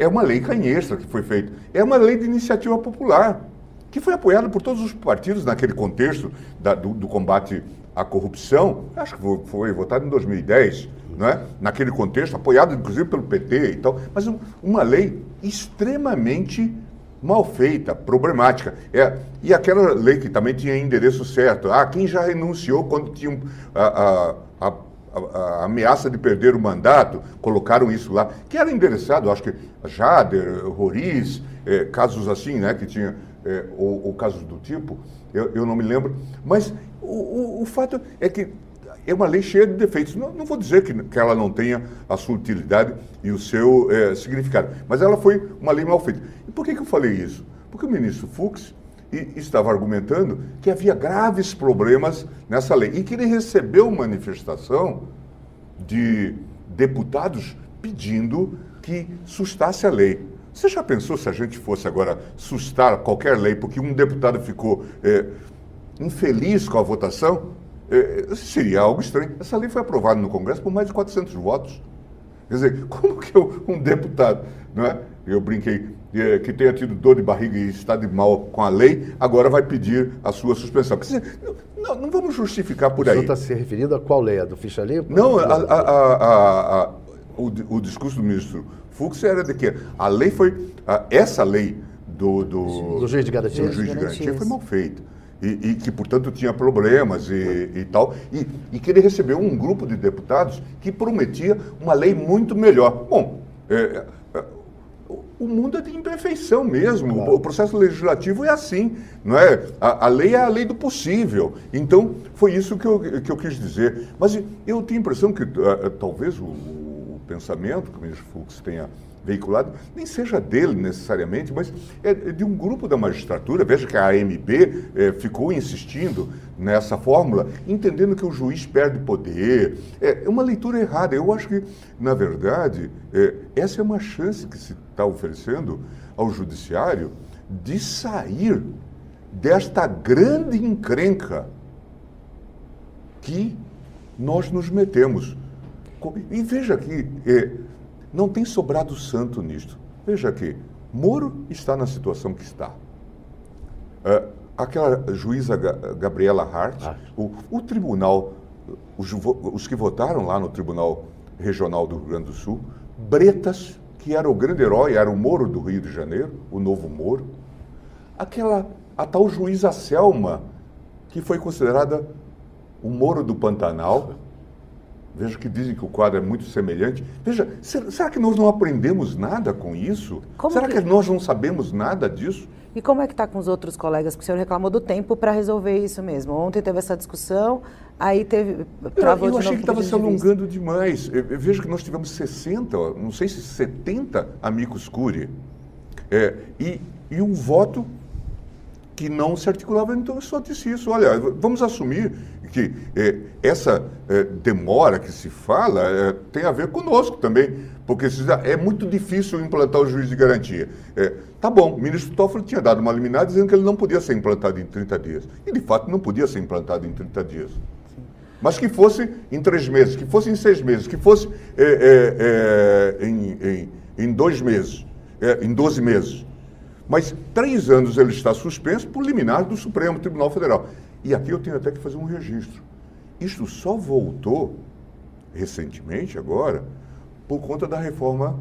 é uma lei canhestra que foi feita. É uma lei de iniciativa popular, que foi apoiada por todos os partidos naquele contexto da, do, do, combate à corrupção. Acho que foi, foi votado em 2010, não é? naquele contexto, apoiado inclusive pelo PT e tal. Mas um, uma lei extremamente mal feita, problemática. É, e aquela lei que também tinha endereço certo. Ah, quem já renunciou quando tinha a, a, a a, a, ameaça de perder o mandato, colocaram isso lá, que era endereçado, acho que Jader, Roriz, é, casos assim, né, que tinha, é, ou, ou, casos do tipo, eu, eu, não me lembro, mas o, o, o, fato é que é uma lei cheia de defeitos. Não, não vou dizer que, que, ela não tenha a sua utilidade e o seu é, significado, mas ela foi uma lei mal feita. E por que, que eu falei isso? Porque o ministro Fux e estava argumentando que havia graves problemas nessa lei e que ele recebeu manifestação de deputados pedindo que sustasse a lei. Você já pensou se a gente fosse agora sustar qualquer lei porque um deputado ficou é, infeliz com a votação? É, seria algo estranho. Essa lei foi aprovada no Congresso por mais de 400 votos. Quer dizer, como que um deputado, não é? Eu brinquei, que tenha tido dor de barriga e está de mal com a lei, agora vai pedir a sua suspensão. Não, não vamos justificar por aí. O senhor está se referindo a qual lei? A do ficha limpa? Não, a, a, a, o, o, discurso do ministro Fux era de que a lei foi. essa lei do, do, do juiz de garantia, do juiz de garantia foi mal feita. E, e, que, portanto, tinha problemas e, e tal, e, e, que ele recebeu um grupo de deputados que prometia uma lei muito melhor. Bom, é, o mundo é de imperfeição mesmo. Claro. O processo legislativo é assim, não é? A, a, lei é a lei do possível. Então, foi isso que eu, que eu quis dizer. Mas eu tenho a impressão que uh, talvez o, o, pensamento que o ministro Fux tenha veiculado, nem seja dele necessariamente, mas é de um grupo da magistratura. Veja que a AMB é, ficou insistindo nessa fórmula, entendendo que o juiz perde poder. É, é uma leitura errada. Eu acho que, na verdade, é, essa é uma chance que se está oferecendo ao judiciário de sair desta grande encrenca que nós nos metemos. E veja que é, não tem sobrado santo nisto. Veja aqui, Moro está na situação que está. Uh, aquela juíza Gabriela Hart, ah. o, o, tribunal, os, os, que votaram lá no Tribunal Regional do Rio Grande do Sul, Bretas, que era o grande herói, era o Moro do Rio de Janeiro, o novo Moro. Aquela, a tal juíza Selma, que foi considerada o Moro do Pantanal, Veja que dizem que o quadro é muito semelhante. Veja, será que nós não aprendemos nada com isso? Como será que... que... nós não sabemos nada disso? E como é que está com os outros colegas? Porque o senhor reclamou do tempo para resolver isso mesmo. Ontem teve essa discussão, aí teve. Travou eu, eu achei que estava se alongando de demais. Eu, eu vejo que nós tivemos 60, não sei se 70 amigos curi. É, e, e um voto que não se articulava. Então eu só disse isso. Olha, vamos assumir que é, essa é, demora que se fala é, tem a ver conosco também, porque é muito difícil implantar o juiz de garantia. Tá bom, o ministro Toffoli tinha dado uma liminar dizendo que ele não podia ser implantado em 30 dias. E de fato não podia ser implantado em 30 dias. Mas que fosse em três meses, que fosse em seis meses, que fosse em, em, em, dois meses, em 12 meses. Mas três anos ele está suspenso por liminar do Supremo Tribunal Federal. E aqui eu tenho até que fazer um registro. Isto só voltou recentemente, agora, por conta da reforma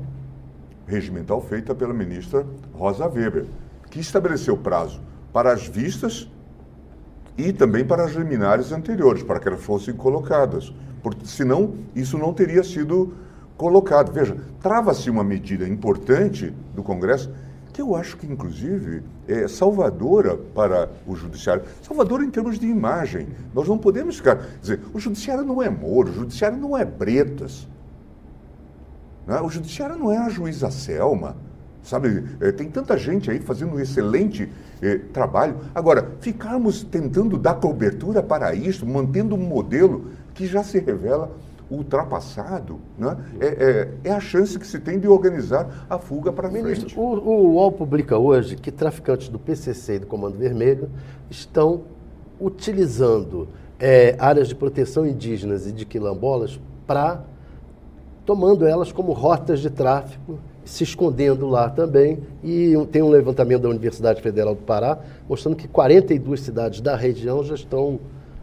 regimental feita pela ministra Rosa Weber, que estabeleceu prazo para as vistas e também para as liminares anteriores, para que elas fossem colocadas. Porque, senão, isso não teria sido colocado. Veja, trava-se uma medida importante do Congresso que eu acho que, inclusive, é salvadora para o judiciário. Salvadora em termos de imagem. Nós não podemos ficar. dizer, o judiciário não é Moro, o judiciário não é Bretas. Né? O judiciário não é a juíza Selma. Sabe, é, tem tanta gente aí fazendo um excelente é, trabalho. Agora, ficarmos tentando dar cobertura para isso, mantendo um modelo que já se revela ultrapassado, né? é, é, é, a chance que se tem de organizar a fuga para frente. O, o UOL publica hoje que traficantes do PCC e do Comando Vermelho estão utilizando é, áreas de proteção indígenas e de quilombolas para tomando elas como rotas de tráfico, se escondendo lá também. E tem um levantamento da Universidade Federal do Pará mostrando que 42 cidades da região já estão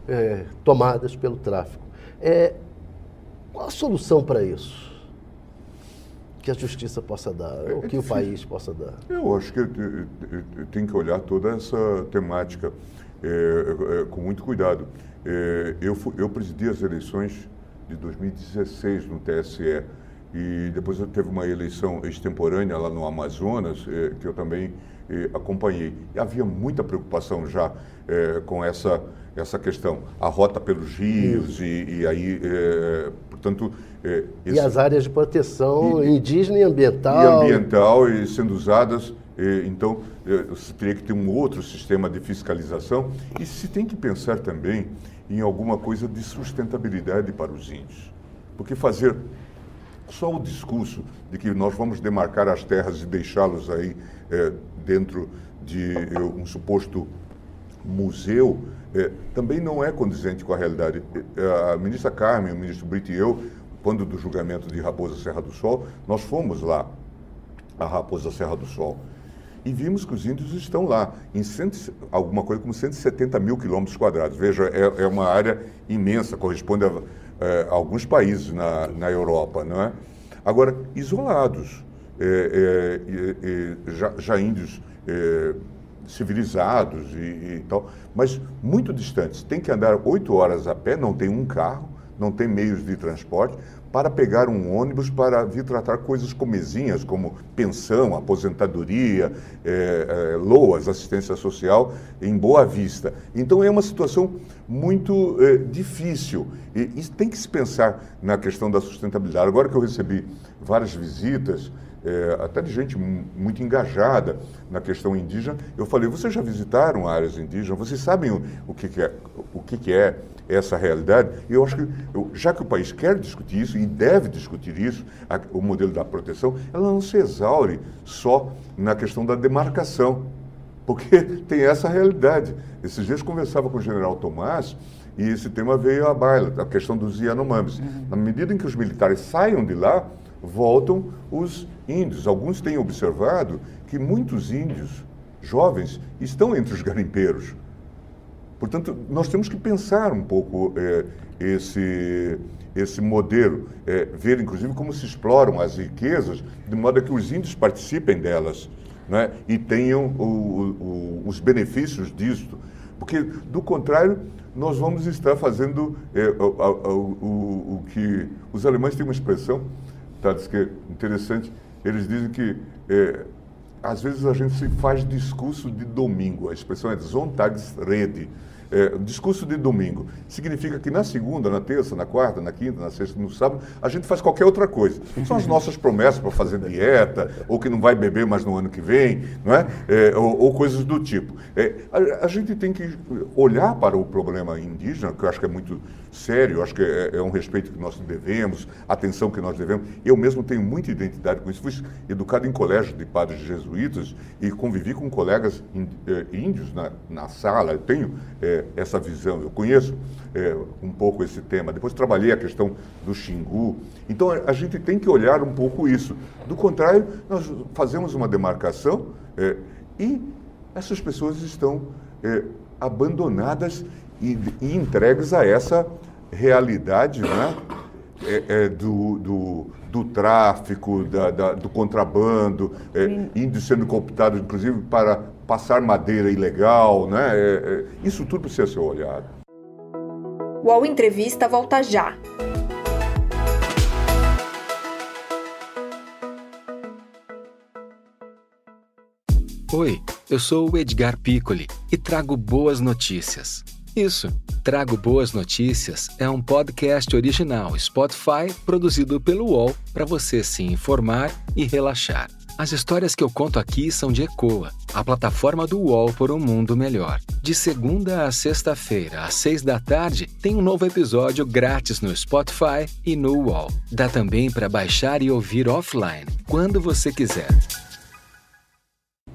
é, tomadas pelo tráfico. É, qual a solução para isso? Que a justiça possa dar, é, ou que o país possa dar? Eu acho que tem que olhar toda essa temática é, é, com muito cuidado. É, eu, eu presidi as eleições de 2016 no TSE e depois teve uma eleição extemporânea lá no Amazonas é, que eu também é, acompanhei. E havia muita preocupação já é, com essa essa questão, a rota pelos rios e, e, aí, portanto... Esse, e as áreas de proteção e, indígena e ambiental. E ambiental e sendo usadas então, você teria que ter um outro sistema de fiscalização e se tem que pensar também em alguma coisa de sustentabilidade para os índios. Porque fazer só o discurso de que nós vamos demarcar as terras e deixá-los aí é, dentro de é, um suposto museu é, também não é condizente com a realidade. É, a ministra Carmen, o ministro Brito e eu, quando do julgamento de Raposa Serra do Sol, nós fomos lá a Raposa Serra do Sol e vimos que os índios estão lá, em cento, alguma coisa como 170 mil quilômetros quadrados. Veja, é, é, uma área imensa, corresponde a, é, a alguns países na, na, Europa, não é? Agora, isolados, é, é já, já, índios é, civilizados e, e, tal, mas muito distantes. Tem que andar oito horas a pé, não tem um carro, não tem meios de transporte, para pegar um ônibus para vir tratar coisas comezinhas, como pensão, aposentadoria, é, é, loas, assistência social, em Boa Vista. Então é uma situação muito é, difícil e, e, tem que se pensar na questão da sustentabilidade. Agora que eu recebi várias visitas, é, até de gente muito engajada na questão indígena, eu falei: vocês já visitaram áreas indígenas? Vocês sabem o, o que, que, é, o que, que é essa realidade? E eu acho que, eu, já que o país quer discutir isso e deve discutir isso, a, o modelo da proteção, ela não se exaure só na questão da demarcação, porque tem essa realidade. Esses dias conversava com o general Tomás e esse tema veio à baila, a questão dos Yanomamis. Uhum. Na medida em que os militares saiam de lá, voltam os índios. Alguns têm observado que muitos índios jovens estão entre os garimpeiros. Portanto, nós temos que pensar um pouco é, esse, esse modelo, é, ver inclusive como se exploram as riquezas, de modo que os índios participem delas né, e tenham o, o, os benefícios disto. Porque, do contrário, nós vamos estar fazendo é, o, o, que os alemães têm uma expressão tá, diz que é interessante, eles dizem que é, às vezes a gente se faz discurso de domingo, a expressão é Sonntagsrede, é, discurso de domingo significa que na segunda, na terça, na quarta, na quinta, na sexta, no sábado, a gente faz qualquer outra coisa. São as nossas promessas para fazer dieta, ou que não vai beber mais no ano que vem, não é? é ou, ou, coisas do tipo. É, a, a, gente tem que olhar para o problema indígena, que eu acho que é muito sério, acho que é, é um respeito que nós devemos, atenção que nós devemos. Eu mesmo tenho muita identidade com isso. Fui educado em colégio de padres jesuítas e convivi com colegas é, índios na, na sala. Eu tenho é, essa visão. Eu conheço é, um pouco esse tema. Depois trabalhei a questão do Xingu. Então a, gente tem que olhar um pouco isso. Do contrário, nós fazemos uma demarcação é, e essas pessoas estão é, abandonadas e, e, entregues a essa realidade né? É, do, do, do, tráfico, da, da, do contrabando, é, índios sendo cooptados, inclusive, para passar madeira ilegal, né? É, é, isso tudo precisa ser olhado. O UOL Entrevista volta já. Oi, eu sou o Edgar Piccoli e trago boas notícias. Isso, Trago Boas Notícias é um podcast original Spotify produzido pelo UOL para você se informar e relaxar. As histórias que eu conto aqui são de Ecoa, a plataforma do UOL por um mundo melhor. De segunda a sexta-feira, às seis da tarde, tem um novo episódio grátis no Spotify e no UOL. Dá também para baixar e ouvir offline, quando você quiser.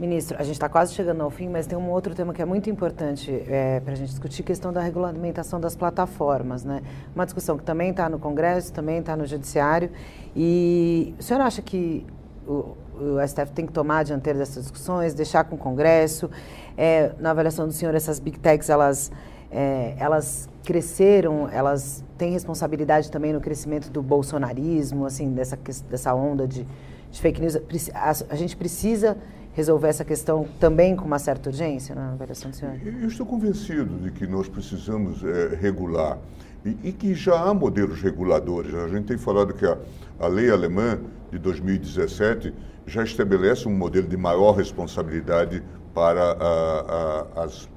Ministro, a gente está quase chegando ao fim, mas tem um outro tema que é muito importante é, para a gente discutir, questão da regulamentação das plataformas, né? Uma discussão que também está no Congresso, também está no Judiciário. E o senhor acha que o, o STF tem que tomar a dianteira dessas discussões, deixar com o Congresso? É, na avaliação do senhor, essas big techs, elas, é, elas cresceram, elas têm responsabilidade também no crescimento do bolsonarismo, assim, dessa, dessa onda de, de fake news? A, a gente precisa resolver essa questão também com uma certa urgência na avaliação do senhor? Eu estou convencido de que nós precisamos é, regular e, e, que já há modelos reguladores. A gente tem falado que a, a lei alemã de 2017 já estabelece um modelo de maior responsabilidade para a, a, as,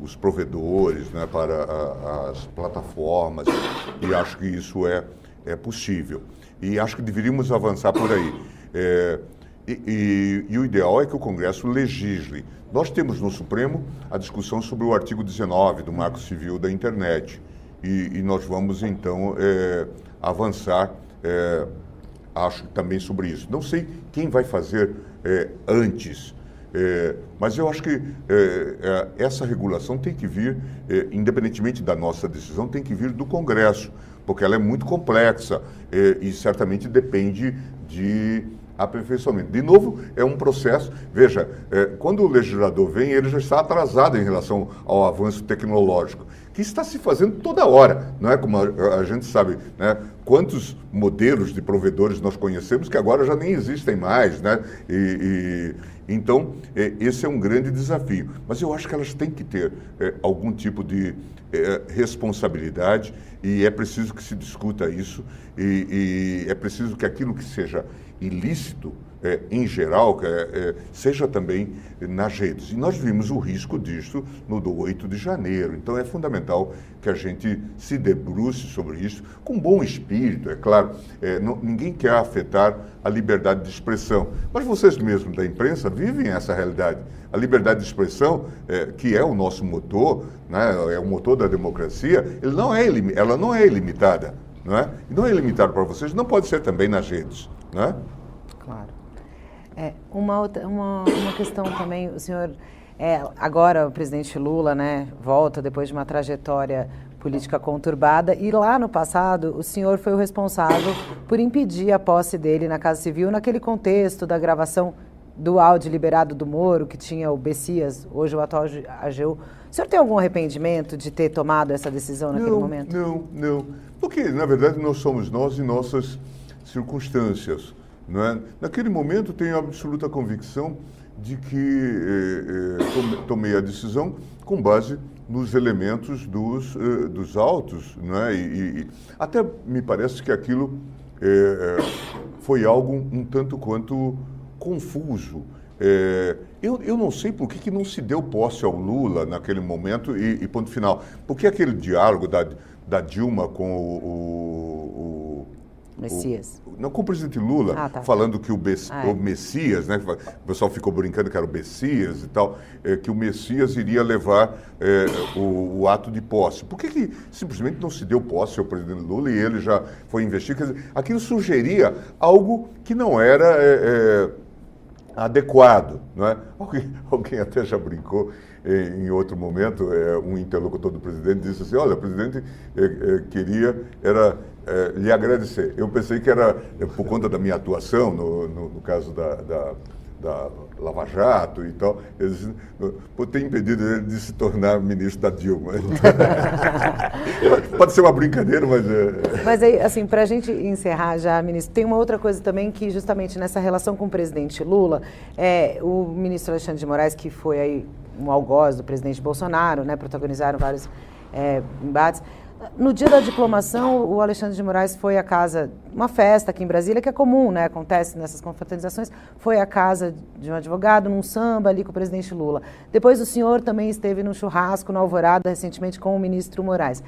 os provedores, né, para as plataformas, e acho que isso é, é possível. E acho que deveríamos avançar por aí. É, e, e, e, o ideal é que o Congresso legisle. Nós temos no Supremo a discussão sobre o artigo 19 do Marco Civil da Internet. E, e nós vamos, então, é, avançar, é, acho, também sobre isso. Não sei quem vai fazer é, antes, é, mas eu acho que é, essa regulação tem que vir, independentemente da nossa decisão, tem que vir do Congresso, porque ela é muito complexa e certamente depende de aperfeiçoamento. De novo, é um processo. Veja, quando o legislador vem, ele já está atrasado em relação ao avanço tecnológico, que está se fazendo toda hora, não é? Como a, a gente sabe, né? Quantos modelos de provedores nós conhecemos que agora já nem existem mais, né? E, e então, é, esse é um grande desafio. Mas eu acho que elas têm que ter é, algum tipo de é, responsabilidade e é preciso que se discuta isso e, e é preciso que aquilo que seja ilícito, é, em geral, é, é, seja também nas redes. E nós vimos o risco disto no do 8 de janeiro. Então é fundamental que a gente se debruce sobre isso com bom espírito, é claro. É, não, ninguém quer afetar a liberdade de expressão. Mas vocês mesmos da imprensa vivem essa realidade. A liberdade de expressão, é, que é o nosso motor, né, é o motor da democracia, não é, ela não é ilimitada. Não é? Não é ilimitado para vocês, não pode ser também nas redes. Né? Claro. É, uma, outra, uma, uma questão também, o senhor, é, agora o presidente Lula né, volta depois de uma trajetória política conturbada e lá no passado o senhor foi o responsável por impedir a posse dele na Casa Civil naquele contexto da gravação do áudio liberado do Moro, que tinha o Bessias, hoje o atual AGU. O senhor tem algum arrependimento de ter tomado essa decisão naquele não, momento? Não, não. Porque, na verdade, nós somos nós e nossas circunstâncias. Não é? Naquele momento, tenho absoluta convicção de que eh, eh, tomei a decisão com base nos elementos dos, eh, dos autos. Não é? E, e, até me parece que aquilo eh, eh, foi algo um tanto quanto confuso. É, eu, eu não sei por que, que não se deu posse ao Lula naquele momento e, e ponto final. Porque aquele diálogo da, da Dilma com o, o, Messias. O, não, com o presidente Lula, ah, tá. falando que o, ah, é. o, Messias, né, o pessoal ficou brincando que era o Messias e tal, é, que o Messias iria levar é, o, o, ato de posse. Por que, que simplesmente não se deu posse ao presidente Lula e ele já foi investir? Quer dizer, aquilo sugeria algo que não era é, é, adequado. Não é? alguém, alguém até já brincou em outro momento, é, um interlocutor do presidente disse assim, olha, o presidente é, é, queria, era é, lhe agradecer. Eu pensei que era por conta da minha atuação, no, no, no caso da, da, da, Lava Jato e tal, eles, por ter impedido ele de se tornar ministro da Dilma. Pode ser uma brincadeira, mas... É... Mas aí, assim, para a gente encerrar já, ministro, tem uma outra coisa também que justamente nessa relação com o presidente Lula, é, o ministro Alexandre de Moraes, que foi aí um algoz do presidente Bolsonaro, né, protagonizaram vários é, embates, no dia da diplomação, o Alexandre de Moraes foi à casa, uma festa aqui em Brasília, que é comum, né? Acontece nessas confraternizações. Foi à casa de um advogado, num samba ali com o presidente Lula. Depois o senhor também esteve num churrasco na Alvorada, recentemente, com o ministro Moraes.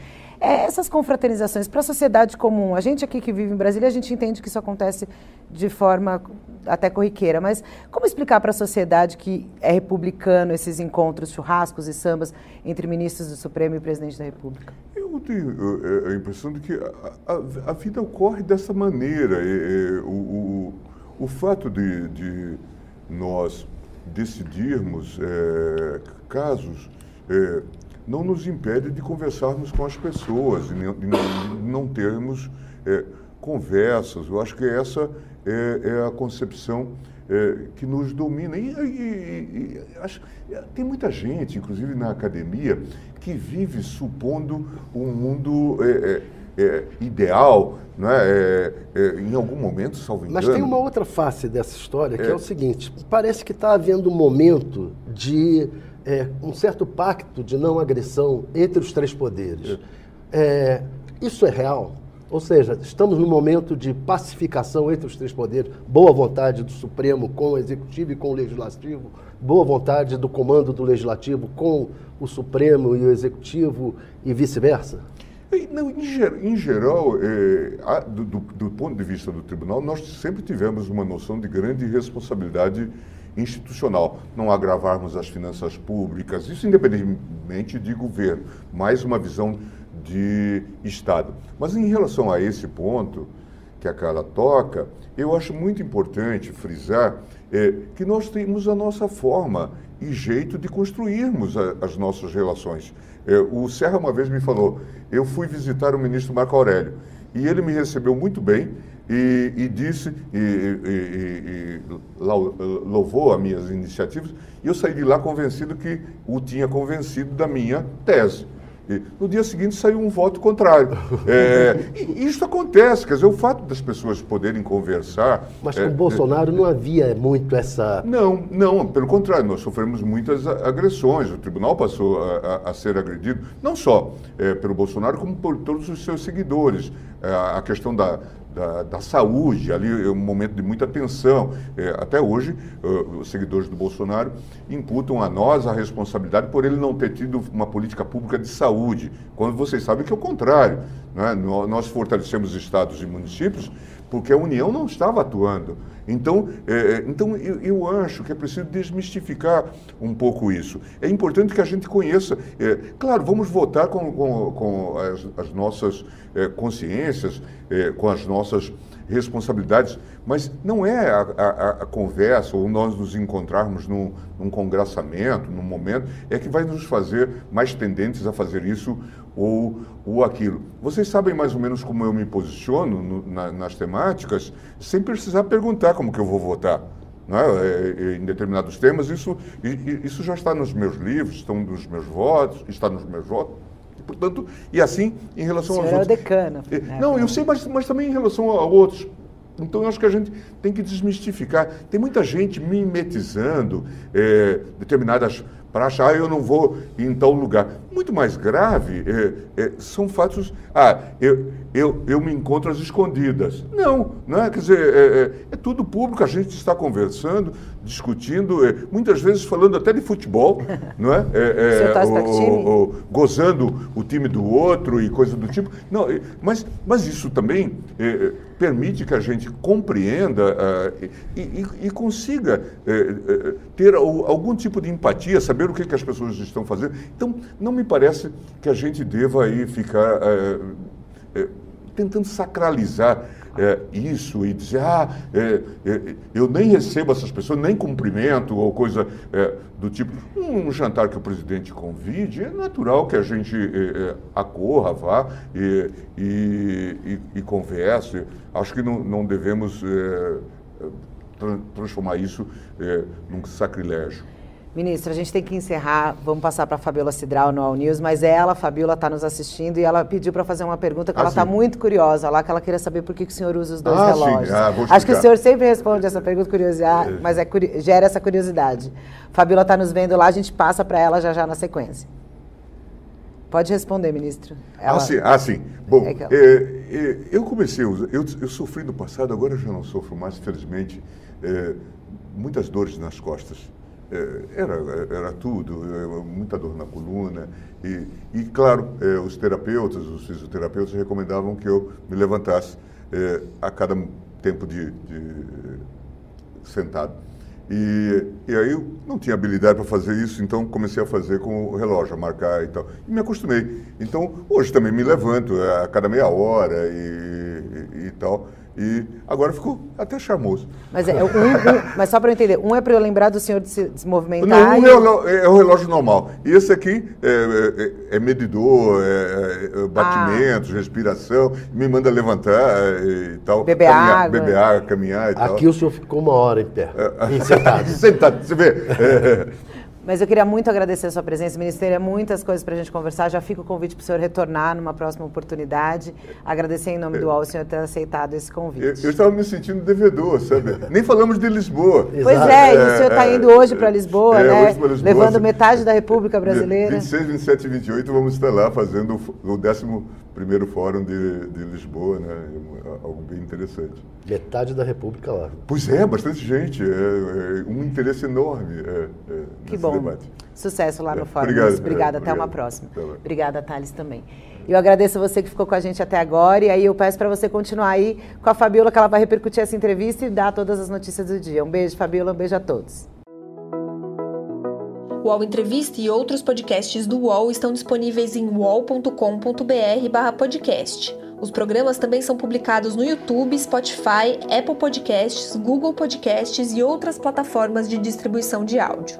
É, essas confraternizações para a sociedade comum, a gente aqui que vive em Brasília, a gente entende que isso acontece de forma até corriqueira, mas como explicar para a sociedade que é republicano esses encontros, churrascos e sambas entre ministros do Supremo e presidente da República? Eu tenho a impressão de que a, a, a vida ocorre dessa maneira. É, é, o, o, o, fato de, de nós decidirmos é, casos, é, não nos impede de conversarmos com as pessoas, de não, de não termos é, conversas. Eu acho que essa é, é a concepção é, que nos domina. E, e, e acho, tem muita gente, inclusive na academia, que vive supondo um mundo é, é, ideal, não é? é? É, em algum momento, salvo engano. Mas tem uma outra face dessa história, que é, é o seguinte: parece que está havendo um momento de é, um certo pacto de não agressão entre os três poderes. É. isso é real? Ou seja, estamos num momento de pacificação entre os três poderes, boa vontade do Supremo com o Executivo e com o Legislativo, boa vontade do comando do Legislativo com o Supremo e o Executivo e vice-versa? Não, em, geral, é, do, do, do, ponto de vista do tribunal, nós sempre tivemos uma noção de grande responsabilidade institucional, não agravarmos as finanças públicas, isso independentemente de governo, mais uma visão de Estado. Mas em relação a esse ponto que a Carla toca, eu acho muito importante frisar é, que nós temos a nossa forma e jeito de construirmos a, as nossas relações. É, o Serra uma vez me falou, eu fui visitar o ministro Marco Aurélio e ele me recebeu muito bem e, e disse e, e, louvou as minhas iniciativas e eu saí de lá convencido que o tinha convencido da minha tese. E no dia seguinte saiu um voto contrário. É, e isso acontece, quer dizer, o fato das pessoas poderem conversar. Mas com é, o Bolsonaro não havia muito essa. Não, não, pelo contrário, nós sofremos muitas agressões. O tribunal passou a, a, a ser agredido, não só é, pelo Bolsonaro, como por todos os seus seguidores. É, a questão da, da, da, saúde, ali é um momento de muita tensão. É, até hoje, uh, os seguidores do Bolsonaro imputam a nós a responsabilidade por ele não ter tido uma política pública de saúde, quando vocês sabem que é o contrário. Né? Nós fortalecemos estados e municípios porque a União não estava atuando. Então, é, então eu, eu, acho que é preciso desmistificar um pouco isso. É importante que a gente conheça. É, claro, vamos votar com, com, com as, as, nossas é, consciências, é, com as nossas responsabilidades, mas não é a, a, a, conversa ou nós nos encontrarmos num, num congraçamento, num momento, é que vai nos fazer mais tendentes a fazer isso ou, ou aquilo. Vocês sabem mais ou menos como eu me posiciono no, na, nas temáticas, sem precisar perguntar como que eu vou votar. É? É, é, em determinados temas, isso, isso já está nos meus livros, estão nos meus votos, está nos meus votos. E, portanto, e assim, em relação aos é outros. É decano. Né? Não, eu sei, mas, mas também em relação a outros. Então, eu acho que a gente tem que desmistificar. Tem muita gente mimetizando é, determinadas para achar, ah, eu não vou em tal lugar. Muito mais grave é, é, são fatos, ah, eu, eu, eu me encontro às escondidas. Não, não é? Quer dizer, é, é, é tudo público, a gente está conversando, discutindo, é, muitas vezes falando até de futebol, não é? é, é o, o, gozando o time do outro e coisa do tipo. Não, mas, mas isso também permite que a gente compreenda uh, e, e, e, consiga uh, ter algum tipo de empatia, saber o que, que as pessoas estão fazendo. Então, não me parece que a gente deva aí ficar uh, tentando sacralizar é, isso e dizer, ah, é, é, eu nem recebo essas pessoas, nem cumprimento ou coisa é, do tipo. Um jantar que o presidente convide, é natural que a gente é, é, acorra, vá e, e, e, e, converse. Acho que não, não devemos transformar isso num sacrilégio. Ministra, a gente tem que encerrar. Vamos passar para a Fabiola Cidral no All News, mas ela, a Fabiola, está nos assistindo e ela pediu para fazer uma pergunta que ah, ela está muito curiosa lá, que ela queria saber por que, que o senhor usa os dois ah, relógios. Ah, Acho que o senhor sempre responde essa pergunta, curiosidade, é. mas é, gera essa curiosidade. Fabiola está nos vendo lá, a gente passa para ela já já na sequência. Pode responder, ministro. Ela... Ah, sim. Ah, sim. Bom, é ela... é, é, eu comecei, eu, eu sofri no passado, agora eu já não sofro mais, felizmente, é, muitas dores nas costas. É, era, era tudo, é, muita dor na coluna. E, e claro, é, os terapeutas, os fisioterapeutas recomendavam que eu me levantasse a cada tempo de, de sentado. E, e, aí eu não tinha habilidade para fazer isso, então comecei a fazer com o relógio, a marcar e tal. E me acostumei. Então, hoje também me levanto a cada meia hora e, e, e tal. E agora ficou até charmoso. Mas, é, um, um, mas só para eu entender, um é para eu lembrar do senhor de se desmovimentar. Não, um é, é, o relógio normal. E esse aqui é, é, é medidor, é, é batimentos, ah. respiração, me manda levantar e tal. Beber caminhar, água. Beber água, caminhar e tal. Aqui o senhor ficou uma hora em pé, sentado. sentado, você vê. Mas eu queria muito agradecer a sua presença, Ministério. Muitas coisas para a gente conversar. Já fica o convite para o senhor retornar numa próxima oportunidade. Agradecer em nome do UOL o senhor ter aceitado esse convite. Eu, eu estava me sentindo devedor, sabe? Nem falamos de Lisboa. Pois é, e o senhor está é, indo hoje para Lisboa, é, né? Lisboa, Levando metade da República Brasileira. 26, 27 e 28 vamos estar lá fazendo o décimo primeiro fórum de, de Lisboa, né? Algo bem interessante. Metade da República lá. Pois é, bastante gente. É, é um interesse enorme é, é que bom. Debate. Sucesso lá no é, fórum. Obrigado. Obrigada. Até obrigado. uma próxima. Até Obrigada, Thales, também. Eu agradeço a você que ficou com a gente até agora e aí eu peço para você continuar aí com a Fabiola, que ela vai repercutir essa entrevista e dar todas as notícias do dia. Um beijo, Fabiola, um beijo a todos. O UOL Entrevista e outros podcasts do UOL estão disponíveis em uol.com.br/podcast. Os programas também são publicados no YouTube, Spotify, Apple Podcasts, Google Podcasts e outras plataformas de distribuição de áudio.